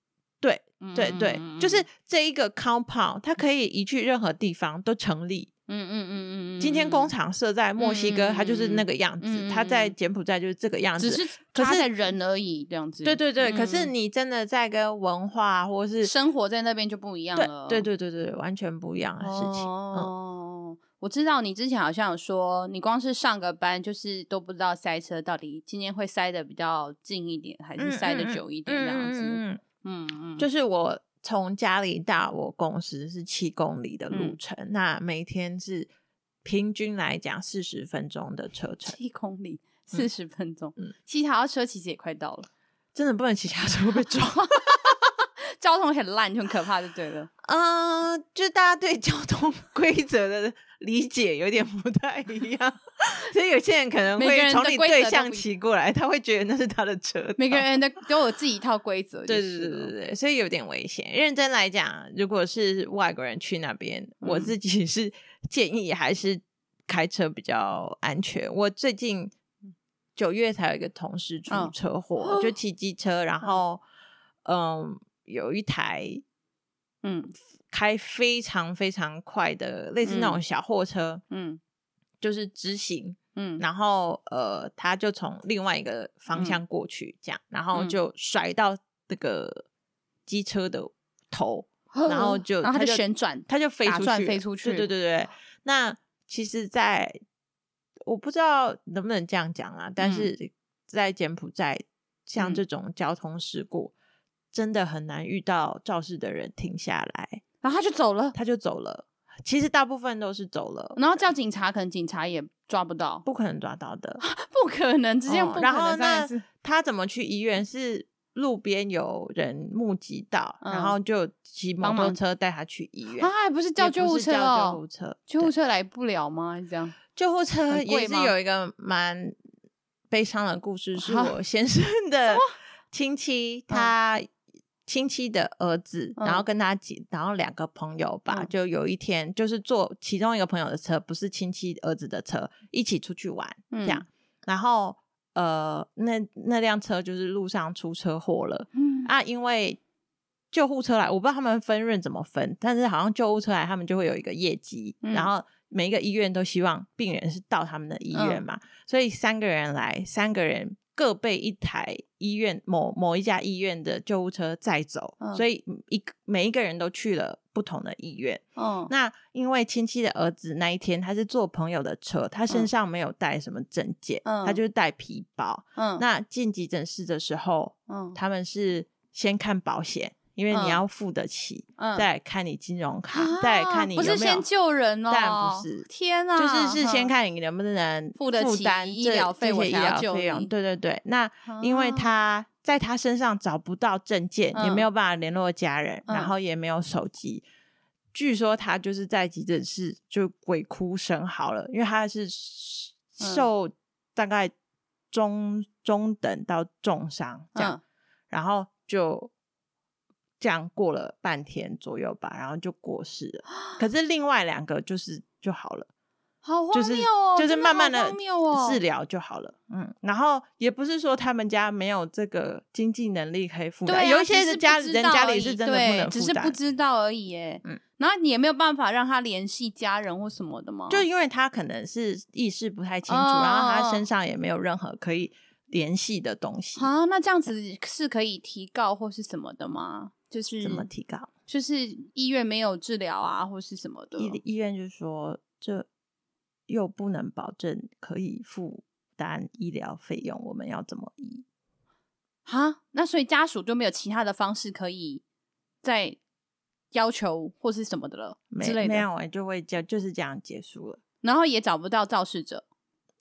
对对对，就是这一个 compound，它可以移去任何地方都成立。嗯嗯嗯嗯嗯，今天工厂设在墨西哥，它就是那个样子；它在柬埔寨就是这个样子。只是可是人而已，这样子。对对对，可是你真的在跟文化或是生活在那边就不一样了。对对对对，完全不一样的事情。哦，我知道你之前好像有说，你光是上个班就是都不知道塞车到底今天会塞的比较近一点，还是塞的久一点这样子。嗯嗯，就是我从家里到我公司是七公里的路程，嗯、那每天是平均来讲四十分钟的车程，七公里四十分钟，嗯，骑脚踏车其实也快到了，真的不能骑脚踏车会被撞。交通很烂，就很可怕，就对了。嗯、呃，就大家对交通 规则的理解有点不太一样，所以有些人可能会从你对象骑过来，他会觉得那是他的车。每个人的都有自己一套规则，对对对对对，所以有点危险。认真来讲，如果是外国人去那边，嗯、我自己是 建议还是开车比较安全。我最近九月才有一个同事出车祸，哦、就骑机车，然后嗯。有一台，嗯，开非常非常快的，类似那种小货车，嗯，就是直行，嗯，然后呃，他就从另外一个方向过去，这样，然后就甩到那个机车的头，然后就然后他就旋转，他就飞出去，飞出去，对对对对。那其实，在我不知道能不能这样讲啊，但是在柬埔寨，像这种交通事故。真的很难遇到肇事的人停下来，然后他就走了，他就走了。其实大部分都是走了，然后叫警察，可能警察也抓不到，不可能抓到的，不可能直接不可能。然后那他怎么去医院？是路边有人目击到，嗯、然后就骑摩托车带他去医院。啊，还不是叫救护车哦？救护车，救护车来不了吗？这样，救护车也是有一个蛮悲伤的故事，是我先生的亲戚，他。嗯亲戚的儿子，然后跟他几，然后两个朋友吧，嗯、就有一天就是坐其中一个朋友的车，不是亲戚儿子的车，一起出去玩，嗯、这样。然后呃，那那辆车就是路上出车祸了，嗯。啊，因为救护车来，我不知道他们分润怎么分，但是好像救护车来，他们就会有一个业绩，嗯、然后每一个医院都希望病人是到他们的医院嘛，嗯、所以三个人来，三个人。各被一台医院某某一家医院的救护车载走，嗯、所以一每一个人都去了不同的医院。嗯，那因为亲戚的儿子那一天他是坐朋友的车，他身上没有带什么证件，嗯、他就是带皮包。嗯，那进急诊室的时候，嗯，他们是先看保险。因为你要付得起，嗯、再来看你金融卡，啊、再来看你有没有，不是先救人哦，但不是，天啊，就是是先看你能不能负担医疗费，这些医疗费用。对对对，那因为他在他身上找不到证件，嗯、也没有办法联络家人，嗯、然后也没有手机。据说他就是在急诊室就鬼哭神嚎了，因为他是受大概中中等到重伤这样，嗯、然后就。这样过了半天左右吧，然后就过世了。可是另外两个就是就好了，好荒谬哦！就是慢慢的治疗就好了。嗯，然后也不是说他们家没有这个经济能力可以负担，有一些是家人家里是真的不能负担，只是不知道而已。哎，嗯，然后你也没有办法让他联系家人或什么的吗？就因为他可能是意识不太清楚，然后他身上也没有任何可以联系的东西啊。那这样子是可以提告或是什么的吗？就是怎么提高？就是医院没有治疗啊，或是什么的。医医院就说，这又不能保证可以负担医疗费用，我们要怎么医？哈，那所以家属就没有其他的方式可以再要求或是什么的了？没没有，我就会就就是这样结束了。然后也找不到肇事者。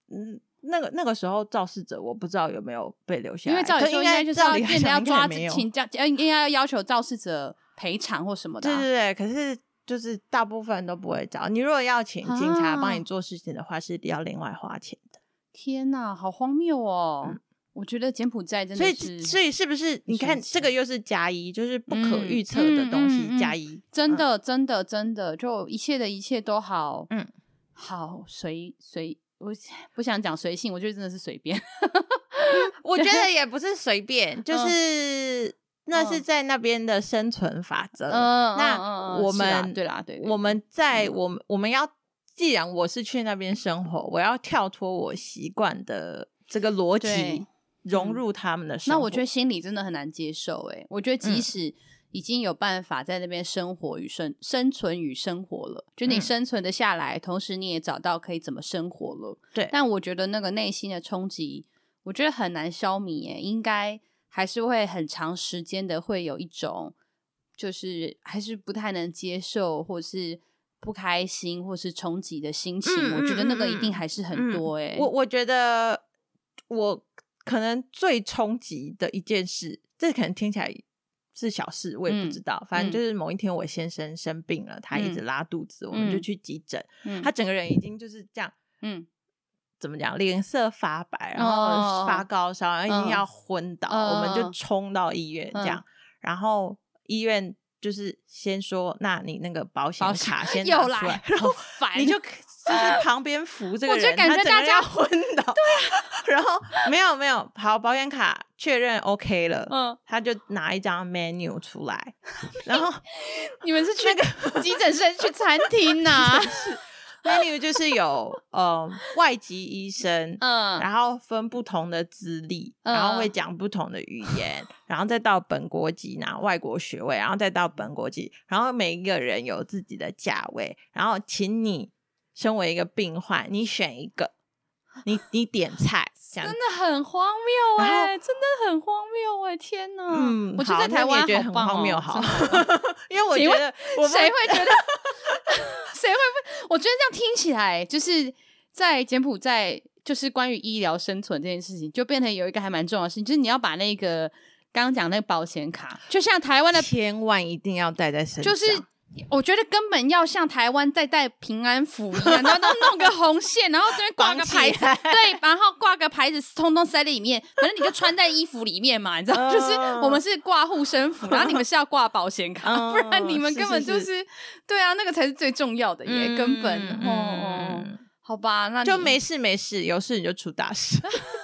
嗯。那个那个时候肇事者我不知道有没有被留下来，因为照理说应该就是要变成要抓请假，应该要要求肇事者赔偿或什么的。对对对，可是就是大部分都不会找你。如果要请警察帮你做事情的话，啊、是要另外花钱的。天哪，好荒谬哦！嗯、我觉得柬埔寨真的是，所以所以是不是？你看这个又是加一，就是不可预测的东西加一，真的真的真的，就一切的一切都好，嗯，好随随。我不想讲随性，我觉得真的是随便。我觉得也不是随便，就是那是在那边的生存法则。那我们对啦，对，我们在我们我们要，既然我是去那边生活，我要跳脱我习惯的这个逻辑，融入他们的生活。那我觉得心里真的很难接受。哎，我觉得即使。已经有办法在那边生活与生生存与生活了，就你生存的下来，嗯、同时你也找到可以怎么生活了。对，但我觉得那个内心的冲击，我觉得很难消弭。哎，应该还是会很长时间的会有一种，就是还是不太能接受，或是不开心，或是冲击的心情。嗯、我觉得那个一定还是很多哎、欸嗯。我我觉得我可能最冲击的一件事，这可能听起来是小事，我也不知道。嗯、反正就是某一天我先生生病了，他一直拉肚子，嗯、我们就去急诊，嗯、他整个人已经就是这样，嗯。怎么讲？脸色发白，然后发高烧，然后已经要昏倒，我们就冲到医院这样。然后医院就是先说，那你那个保险卡先拿出来，然后你就就是旁边扶这个人，他整个要昏倒。对啊，然后没有没有，好，保险卡确认 OK 了，嗯，他就拿一张 menu 出来，然后 你们是去那个急诊室去餐厅呐？menu 就是有呃外籍医生，嗯，然后分不同的资历，嗯、然后会讲不同的语言，然后再到本国籍拿外国学位，然后再到本国籍，然后每一个人有自己的价位，然后请你身为一个病患，你选一个，你你点菜。真的很荒谬哎、欸，真的很荒谬哎、欸！天哪，嗯，我觉得在台湾也很荒谬，好，因为我觉得谁会觉得谁会不？我觉得这样听起来，就是在柬埔寨，就是关于医疗生存这件事情，就变成有一个还蛮重要的事情，就是你要把那个刚刚讲那个保险卡，就像台湾的，千万一定要带在身上，就是。我觉得根本要像台湾在带平安符一样，然后都弄个红线，然后这边挂个牌子，对，然后挂个牌子，通通塞在里面，反正你就穿在衣服里面嘛，你知道，就是我们是挂护身符，然后你们是要挂保险卡，不然你们根本就是，对啊，那个才是最重要的耶，根本哦，好吧，那就没事没事，有事你就出大事，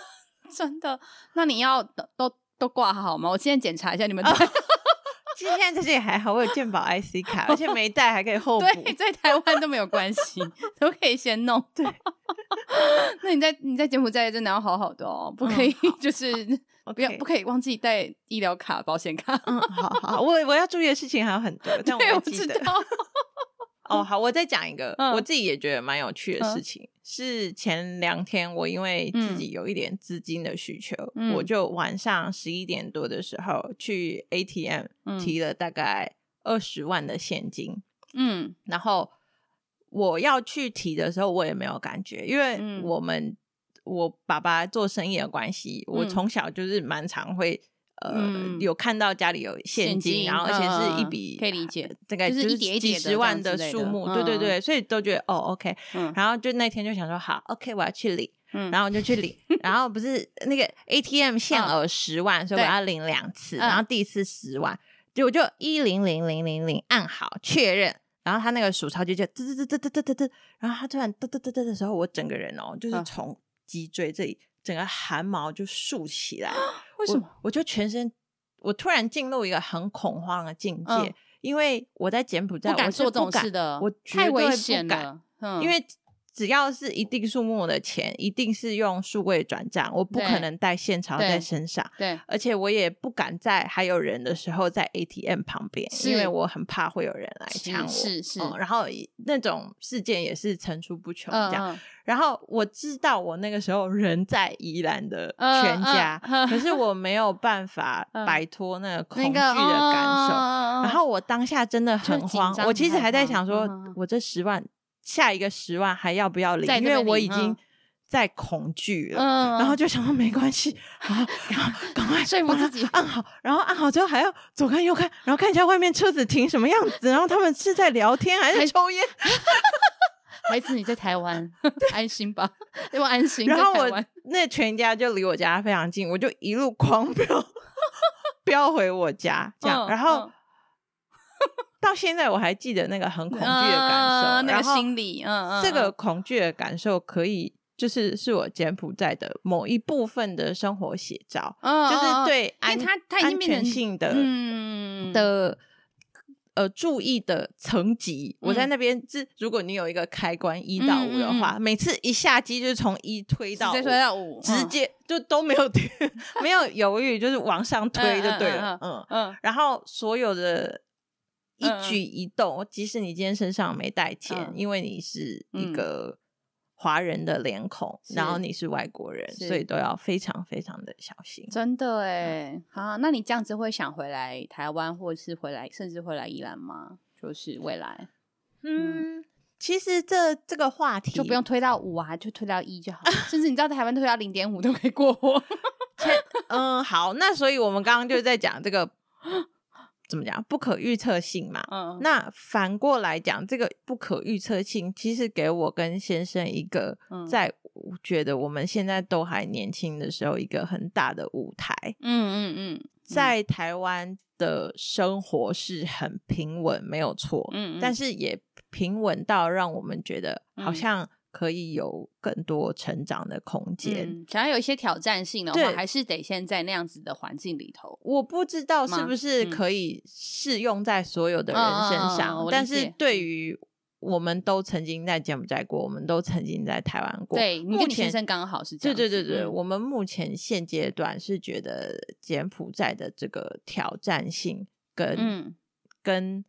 真的，那你要都都挂好吗？我现在检查一下你们。今天这些还好，我有健保 IC 卡，而且没带还可以后补。对，在台湾都没有关系，都可以先弄。对，那你在你在柬埔寨真的要好好的哦，不可以就是不要不可以忘记带医疗卡、保险卡。嗯，好好，我我要注意的事情还有很多，但我记得。哦，好，我再讲一个，我自己也觉得蛮有趣的事情，是前两天我因为自己有一点资金的需求，我就晚上十一点多的时候去 ATM 提了大概二十万的现金，嗯，然后我要去提的时候，我也没有感觉，因为我们我爸爸做生意的关系，我从小就是蛮常会。嗯。有看到家里有现金然后而且是一笔可以理解大概是一点几十万的数目对对对所以都觉得哦 ok 然后就那天就想说好 ok 我要去领嗯。然后我就去领 然后不是那个 atm 限额十万所以我要领两次然后第一次十万就果就一零零零零零按好确认。然后他那个鼠超就就然后他突然噔噔噔的时候我整个人哦就是从脊椎这里整个汗毛就竖起来 为什么？我，就全身，我突然进入一个很恐慌的境界，嗯、因为我在柬埔寨，我敢做这种事的，我太危险了，嗯、因为。只要是一定数目的钱，一定是用数位转账，我不可能带现钞在身上。对，对，而且我也不敢在还有人的时候在 ATM 旁边，因为我很怕会有人来抢我。是是，是、嗯，然后那种事件也是层出不穷。这样，嗯、然后我知道我那个时候人在宜兰的全家，可是我没有办法 摆脱那个恐惧的感受。嗯、然后我当下真的很慌，我其实还在想说，我这十万。下一个十万还要不要领？因为我已经在恐惧了，嗯、然后就想说没关系，然后赶快说服自己按好，然后按好之后还要左看右看，然后看一下外面车子停什么样子，然后他们是在聊天还是抽烟？孩子，你在台湾安心吧，因为安心。然后我那全家就离我家非常近，我就一路狂飙飙回我家，这样，然后。到现在我还记得那个很恐惧的感受，呃、那个心理，嗯嗯，这个恐惧的感受可以就是是我柬埔寨的某一部分的生活写照，嗯、就是对安它它安全性的嗯的呃注意的层级。嗯、我在那边是，如果你有一个开关一到五的话，嗯。嗯、每次一下机就是从一推到，直接推到五，直接就都没有 没有犹豫，就是往上推就对了，嗯嗯，嗯，然后所有的。一举一动，即使你今天身上没带钱，因为你是一个华人的脸孔，然后你是外国人，所以都要非常非常的小心。真的哎，啊，那你这样子会想回来台湾，或者是回来，甚至回来宜兰吗？就是未来，嗯，嗯其实这这个话题就不用推到五啊，就推到一就好，甚至你知道台湾推到零点五都可以过活。嗯，好，那所以我们刚刚就在讲这个。怎么讲？不可预测性嘛。嗯。那反过来讲，这个不可预测性其实给我跟先生一个，在觉得我们现在都还年轻的时候，一个很大的舞台。嗯嗯嗯。在台湾的生活是很平稳，没有错。嗯。但是也平稳到让我们觉得好像。可以有更多成长的空间，嗯，想要有一些挑战性的话，还是得先在那样子的环境里头。我不知道是不是可以适用在所有的人身上，嗯，但是对于我们都曾经在柬埔寨过，我们都曾经在台湾过。对，目前刚好是这样。对对对对，嗯，我们目前现阶段是觉得柬埔寨的这个挑战性跟，嗯，跟。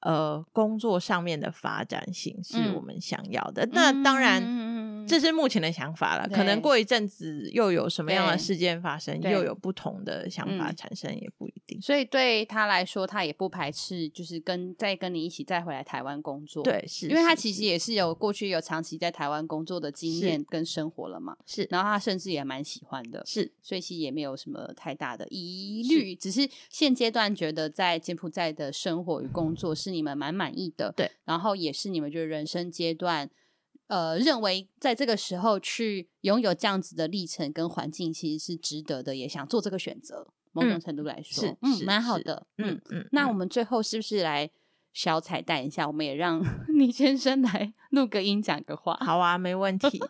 呃，工作上面的发展性是我们想要的。嗯、那当然。嗯这是目前的想法了，可能过一阵子又有什么样的事件发生，又有不同的想法产生，也不一定。所以对他来说，他也不排斥，就是跟再跟你一起再回来台湾工作。对，是，因为他其实也是有过去有长期在台湾工作的经验跟生活了嘛。是，然后他甚至也蛮喜欢的。是，所以其实也没有什么太大的疑虑，只是现阶段觉得在柬埔寨的生活与工作是你们蛮满意的。对，然后也是你们觉得人生阶段。呃，认为在这个时候去拥有这样子的历程跟环境，其实是值得的，也想做这个选择。某种程度来说，是嗯，蛮好的。嗯嗯。那我们最后是不是来小彩蛋一下？我们也让 李先生来 录个音，讲个话。好啊，没问题。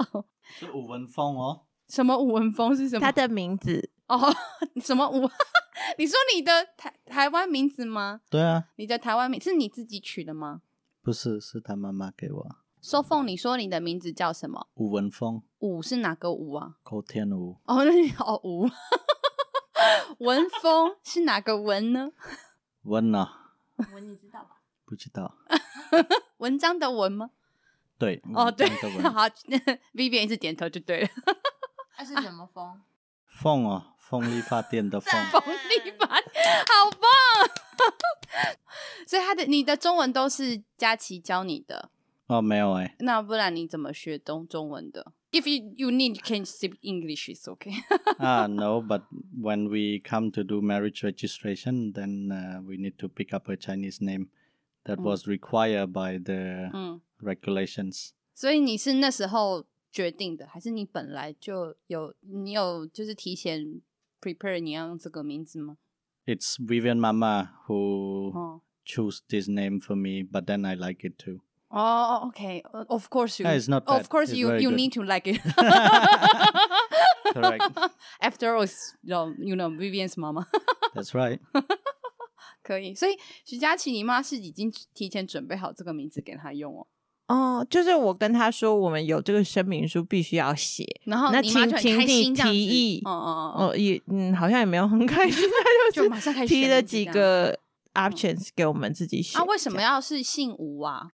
是武文峰哦。什么武文峰是什么？他的名字哦？什么吴？你说你的台台湾名字吗？对啊。你的台湾名是你自己取的吗？不是，是他妈妈给我。说凤，你说你的名字叫什么？吴文峰。吴是哪个吴啊？口天吴。哦，那哦吴。文峰是哪个文呢？文啊。文你知道吧？不知道。文章的文吗？对。哦对。好，Vivian 一直点头就对了。那是什么风？凤哦，风力发电的风。风力发电，好棒！所以他的你的中文都是佳琪教你的。哦，没有哎。那不然你怎么学中中文的？If you you need can speak English, it's okay. 啊、uh,，No, but when we come to do marriage registration, then uh, we need to pick up a Chinese name that was required by the regulations. 所以你是那时候决定的，还是你本来就有你有就是提前 prepare 你要用这个名字吗？It's Vivian Mama who chose this name for me, but then I like it too. Oh, okay. Of course you. It's not bad. Of course it's you. You need to like it. Correct. After all, you know, you know, Vivian's mama. That's right. 可以，所以徐佳琪，你妈是已经提前准备好这个名字给她用哦。 哦，就是我跟他说，我们有这个声明书必须要写，然后你妈就很开心这样子。提议，哦哦哦，也嗯，好像也没有很开心，他就马上开始提了几个 options 给我们自己写。啊，为什么要是姓吴啊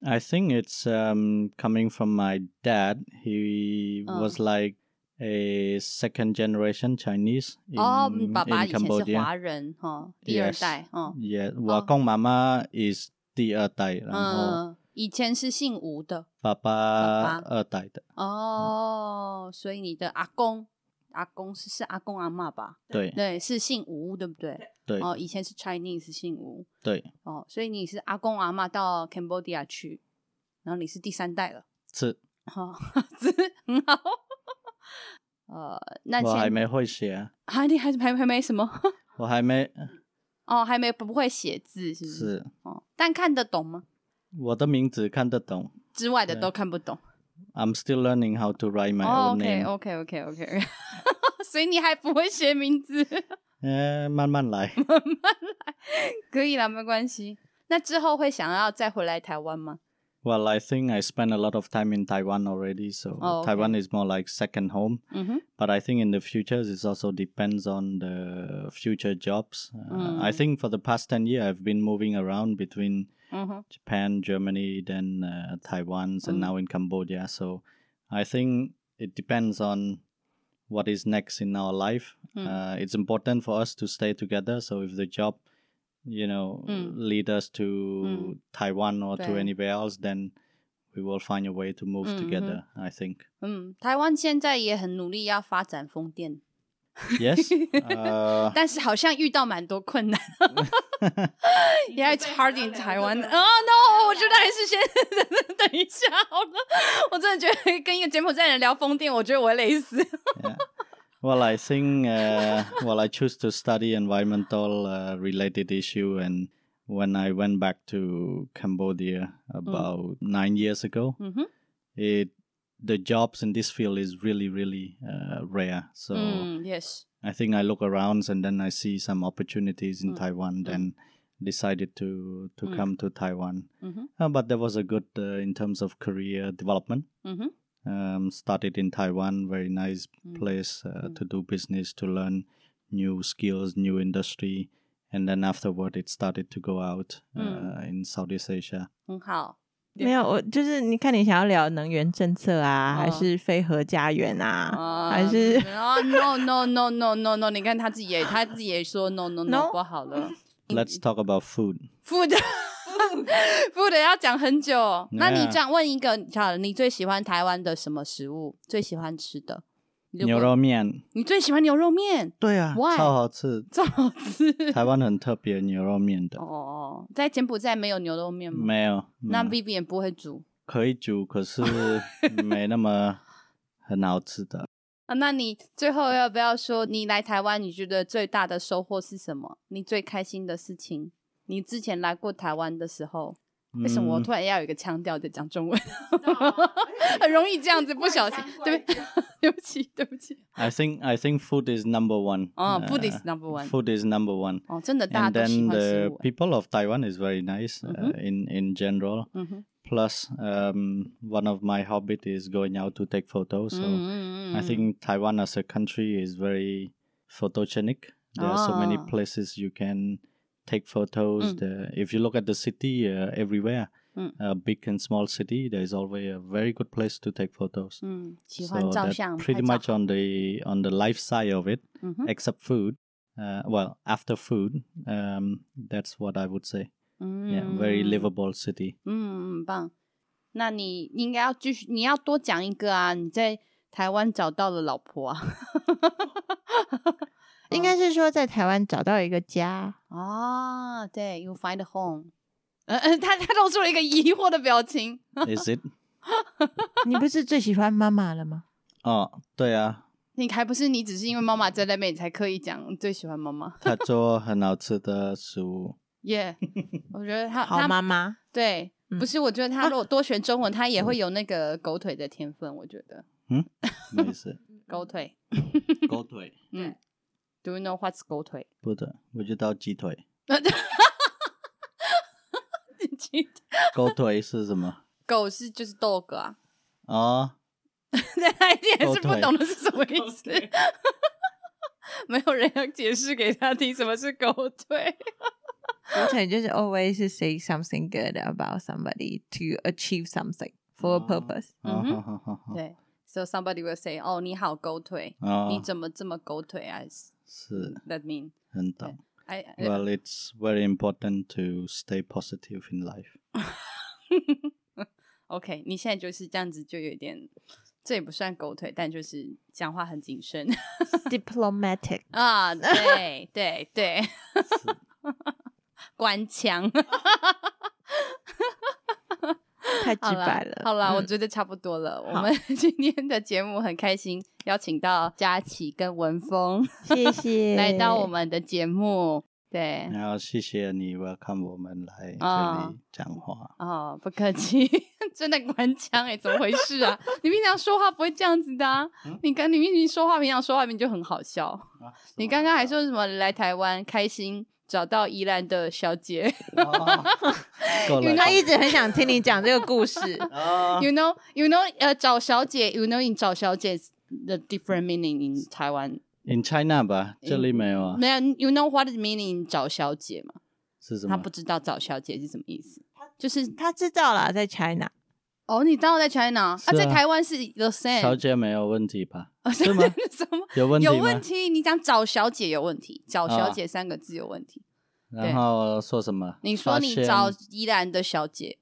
？I think it's um, coming from my dad. He was like a second generation Chinese in, oh, 爸爸.以前是华人哈，第二代。哦，Yeah，我公妈妈 is 第二代，然后以前是姓吴的，爸爸二代的。哦，所以你的阿公。阿公是是阿公阿嬷吧？对对，是姓吴，对不对？对哦，以前是 Chinese 姓吴，对哦，所以你是阿公阿嬷到 Cambodia 去，然后你是第三代了，是，好，是很好。呃，那我还没会写啊，你还 还还没什么？我还没，哦，还没不会写字，是不是？是哦，但看得懂吗？我的名字看得懂，之外的都看不懂。I'm still learning how to write my own name. OK, OK, OK, OK. 所以你还不会写名字？呃，慢慢来，慢慢来，可以啦，没关系。那之后会想要再回来台湾吗？Well, I think I spent a lot of time in Taiwan already, so oh, okay. Taiwan is more like second home. Mm-hmm. But I think in the future, it also depends on the future jobs. Uh, mm. I think for the past 10 years, I've been moving around between mm-hmm. Japan, Germany, then uh, Taiwan, and mm. now in Cambodia. So I think it depends on what is next in our life. Mm. Uh, it's important for us to stay together. So if the job, you know, mm. lead us to mm. Taiwan or to anywhere else, then we will find a way to move mm-hmm. together. I think. 嗯，台湾现在也很努力要发展风电。 Yes，呃，但是好像遇到蛮多困难。Yeah, it's hard in Taiwan. Oh no，我觉得还是先等一下好了。我真的觉得跟一个柬埔寨人聊风电，我觉得我会累死。yeah. Well, I think, uh, well, I choose to study environmental uh, related issue, and when I went back to Cambodia about mm. nine years ago, mm-hmm. it the jobs in this field is really really uh, rare so mm, yes i think i look around and then i see some opportunities in mm. taiwan mm. then decided to to mm. come to taiwan mm-hmm. uh, but there was a good uh, in terms of career development mm-hmm. um, started in taiwan very nice mm. place uh, mm. to do business to learn new skills new industry and then afterward it started to go out uh, in southeast asia 很好没有，我就是你看，你想要聊能源政策啊，还是非核家园啊，还是啊？No no no no no no！你看他自己也，他自己也说 no no no，不好了。Let's talk about food. Food, food 要讲很久。那你这样问一个，好了，你最喜欢台湾的什么食物？最喜欢吃的？牛肉面，你最喜欢牛肉面？对啊，Why? 超好吃，超好吃。台湾很特别牛肉面的。哦哦，在柬埔寨没有牛肉面吗？没有。那 Vivian 不会煮？可以煮，可是 没那么很好吃的。啊，那你最后要不要说，你来台湾，你觉得最大的收获是什么？你最开心的事情？你之前来过台湾的时候？为什么我突然要有一个腔调在讲中文？很容易这样子不小心，对不对不起，对不起。I think I think food is number one. 哦，food is number one. Food is number one. 哦，真的，大家都喜欢食物。And then the people of Taiwan is very nice in in general. Plus, um, one of my hobbies is going out to take photos. So I think Taiwan as a country is very photogenic. There are so many places you can take photos. Mm. The, if you look at the city uh, everywhere, mm. uh, big and small city, there is always a very good place to take photos. Mm. So pretty much on the on the life side of it, mm-hmm. except food. Uh, well, after food, um, that's what I would say. Yeah, very livable city. 嗯，棒。那你应该要继续，你要多讲一个啊！你在台湾找到了老婆啊。 应该是说在台湾找到一个家啊，对，You find a home。嗯嗯，他他露出了一个疑惑的表情。Is it？你不是最喜欢妈妈了吗？哦，对啊。你还不是你只是因为妈妈在那边，你才刻意讲最喜欢妈妈。她 做很好吃的食物。耶，我觉得她好妈妈。对，不是，我觉得她如果多学中文，她也会有那个狗腿的天分。我觉得。嗯，没事？狗腿。狗腿。嗯。Do you know what's 狗腿？不的，我知道鸡腿。狗腿是什么？狗是就是 dog 啊。哦。那他一定也是不懂的是什么意思？没有人要解释给他听什么是狗腿。狗腿就是 always say something good about somebody to achieve something for a purpose。嗯哼，对。So somebody will say，哦，你好狗腿，你怎么这么狗腿啊？ 是，That mean 很懂。I, well, it's very important to stay positive in life. OK，你现在就是这样子，就有点，这也不算狗腿，但就是讲话很谨慎，diplomatic 啊，对对对，官腔。太直白了。好了，我觉得差不多了。我们今天的节目很开心，邀请到佳琪跟文峰，谢谢 来到我们的节目。对，然后谢谢你 welcome 我们来这里讲话。哦，不客气，真的官腔哎，怎么回事啊？你平常说话不会这样子的啊？你跟你明明说话，平常说话明明就很好笑。你刚刚还说什么来台湾开心？找到宜兰的小姐，因为他一直很想听你讲这个故事。You know, you know，呃，找小姐，You know，你找小姐 the different meaning in Taiwan. In China 吧，这里没有啊。没有，You know what is meaning 找小姐吗？是什么？他不知道找小姐是什么意思。他就是他知道了，在 China。哦，你知道在 China 啊，在台湾是 the same。小姐没有问题吧？是吗？什么有问题？有问题？你讲找小姐有问题？找小姐三个字有问题。然后说什么？你说你找宜兰的小姐。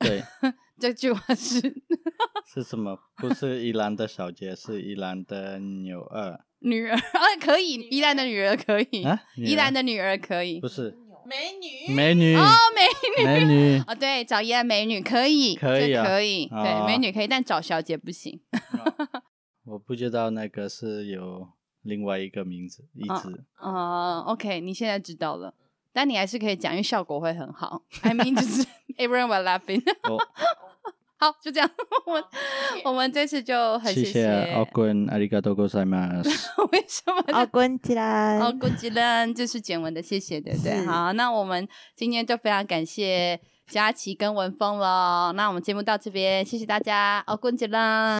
对，这句话是 是什么？不是宜兰的小姐，是宜兰的女儿。女儿 啊，可以，宜兰的女儿可以啊，宜兰的女儿可以，不是美女，美女哦，美女，美女哦，对，找宜兰美女可以，可以，可以，对，美女可以，但找小姐不行。我不知道那个是有另外一个名字，一直。哦，OK，你现在知道了，但你还是可以讲，因为效果会很好。I mean，就是 everyone will laughing。好，就这样，我们我们这次就很谢谢奥坤，ありがとうございます。为什么？奥坤吉兰，奥坤吉兰，这是简文的谢谢，对不对？好，那我们今天就非常感谢佳琪跟文风了。那我们节目到这边，谢谢大家，奥坤吉兰。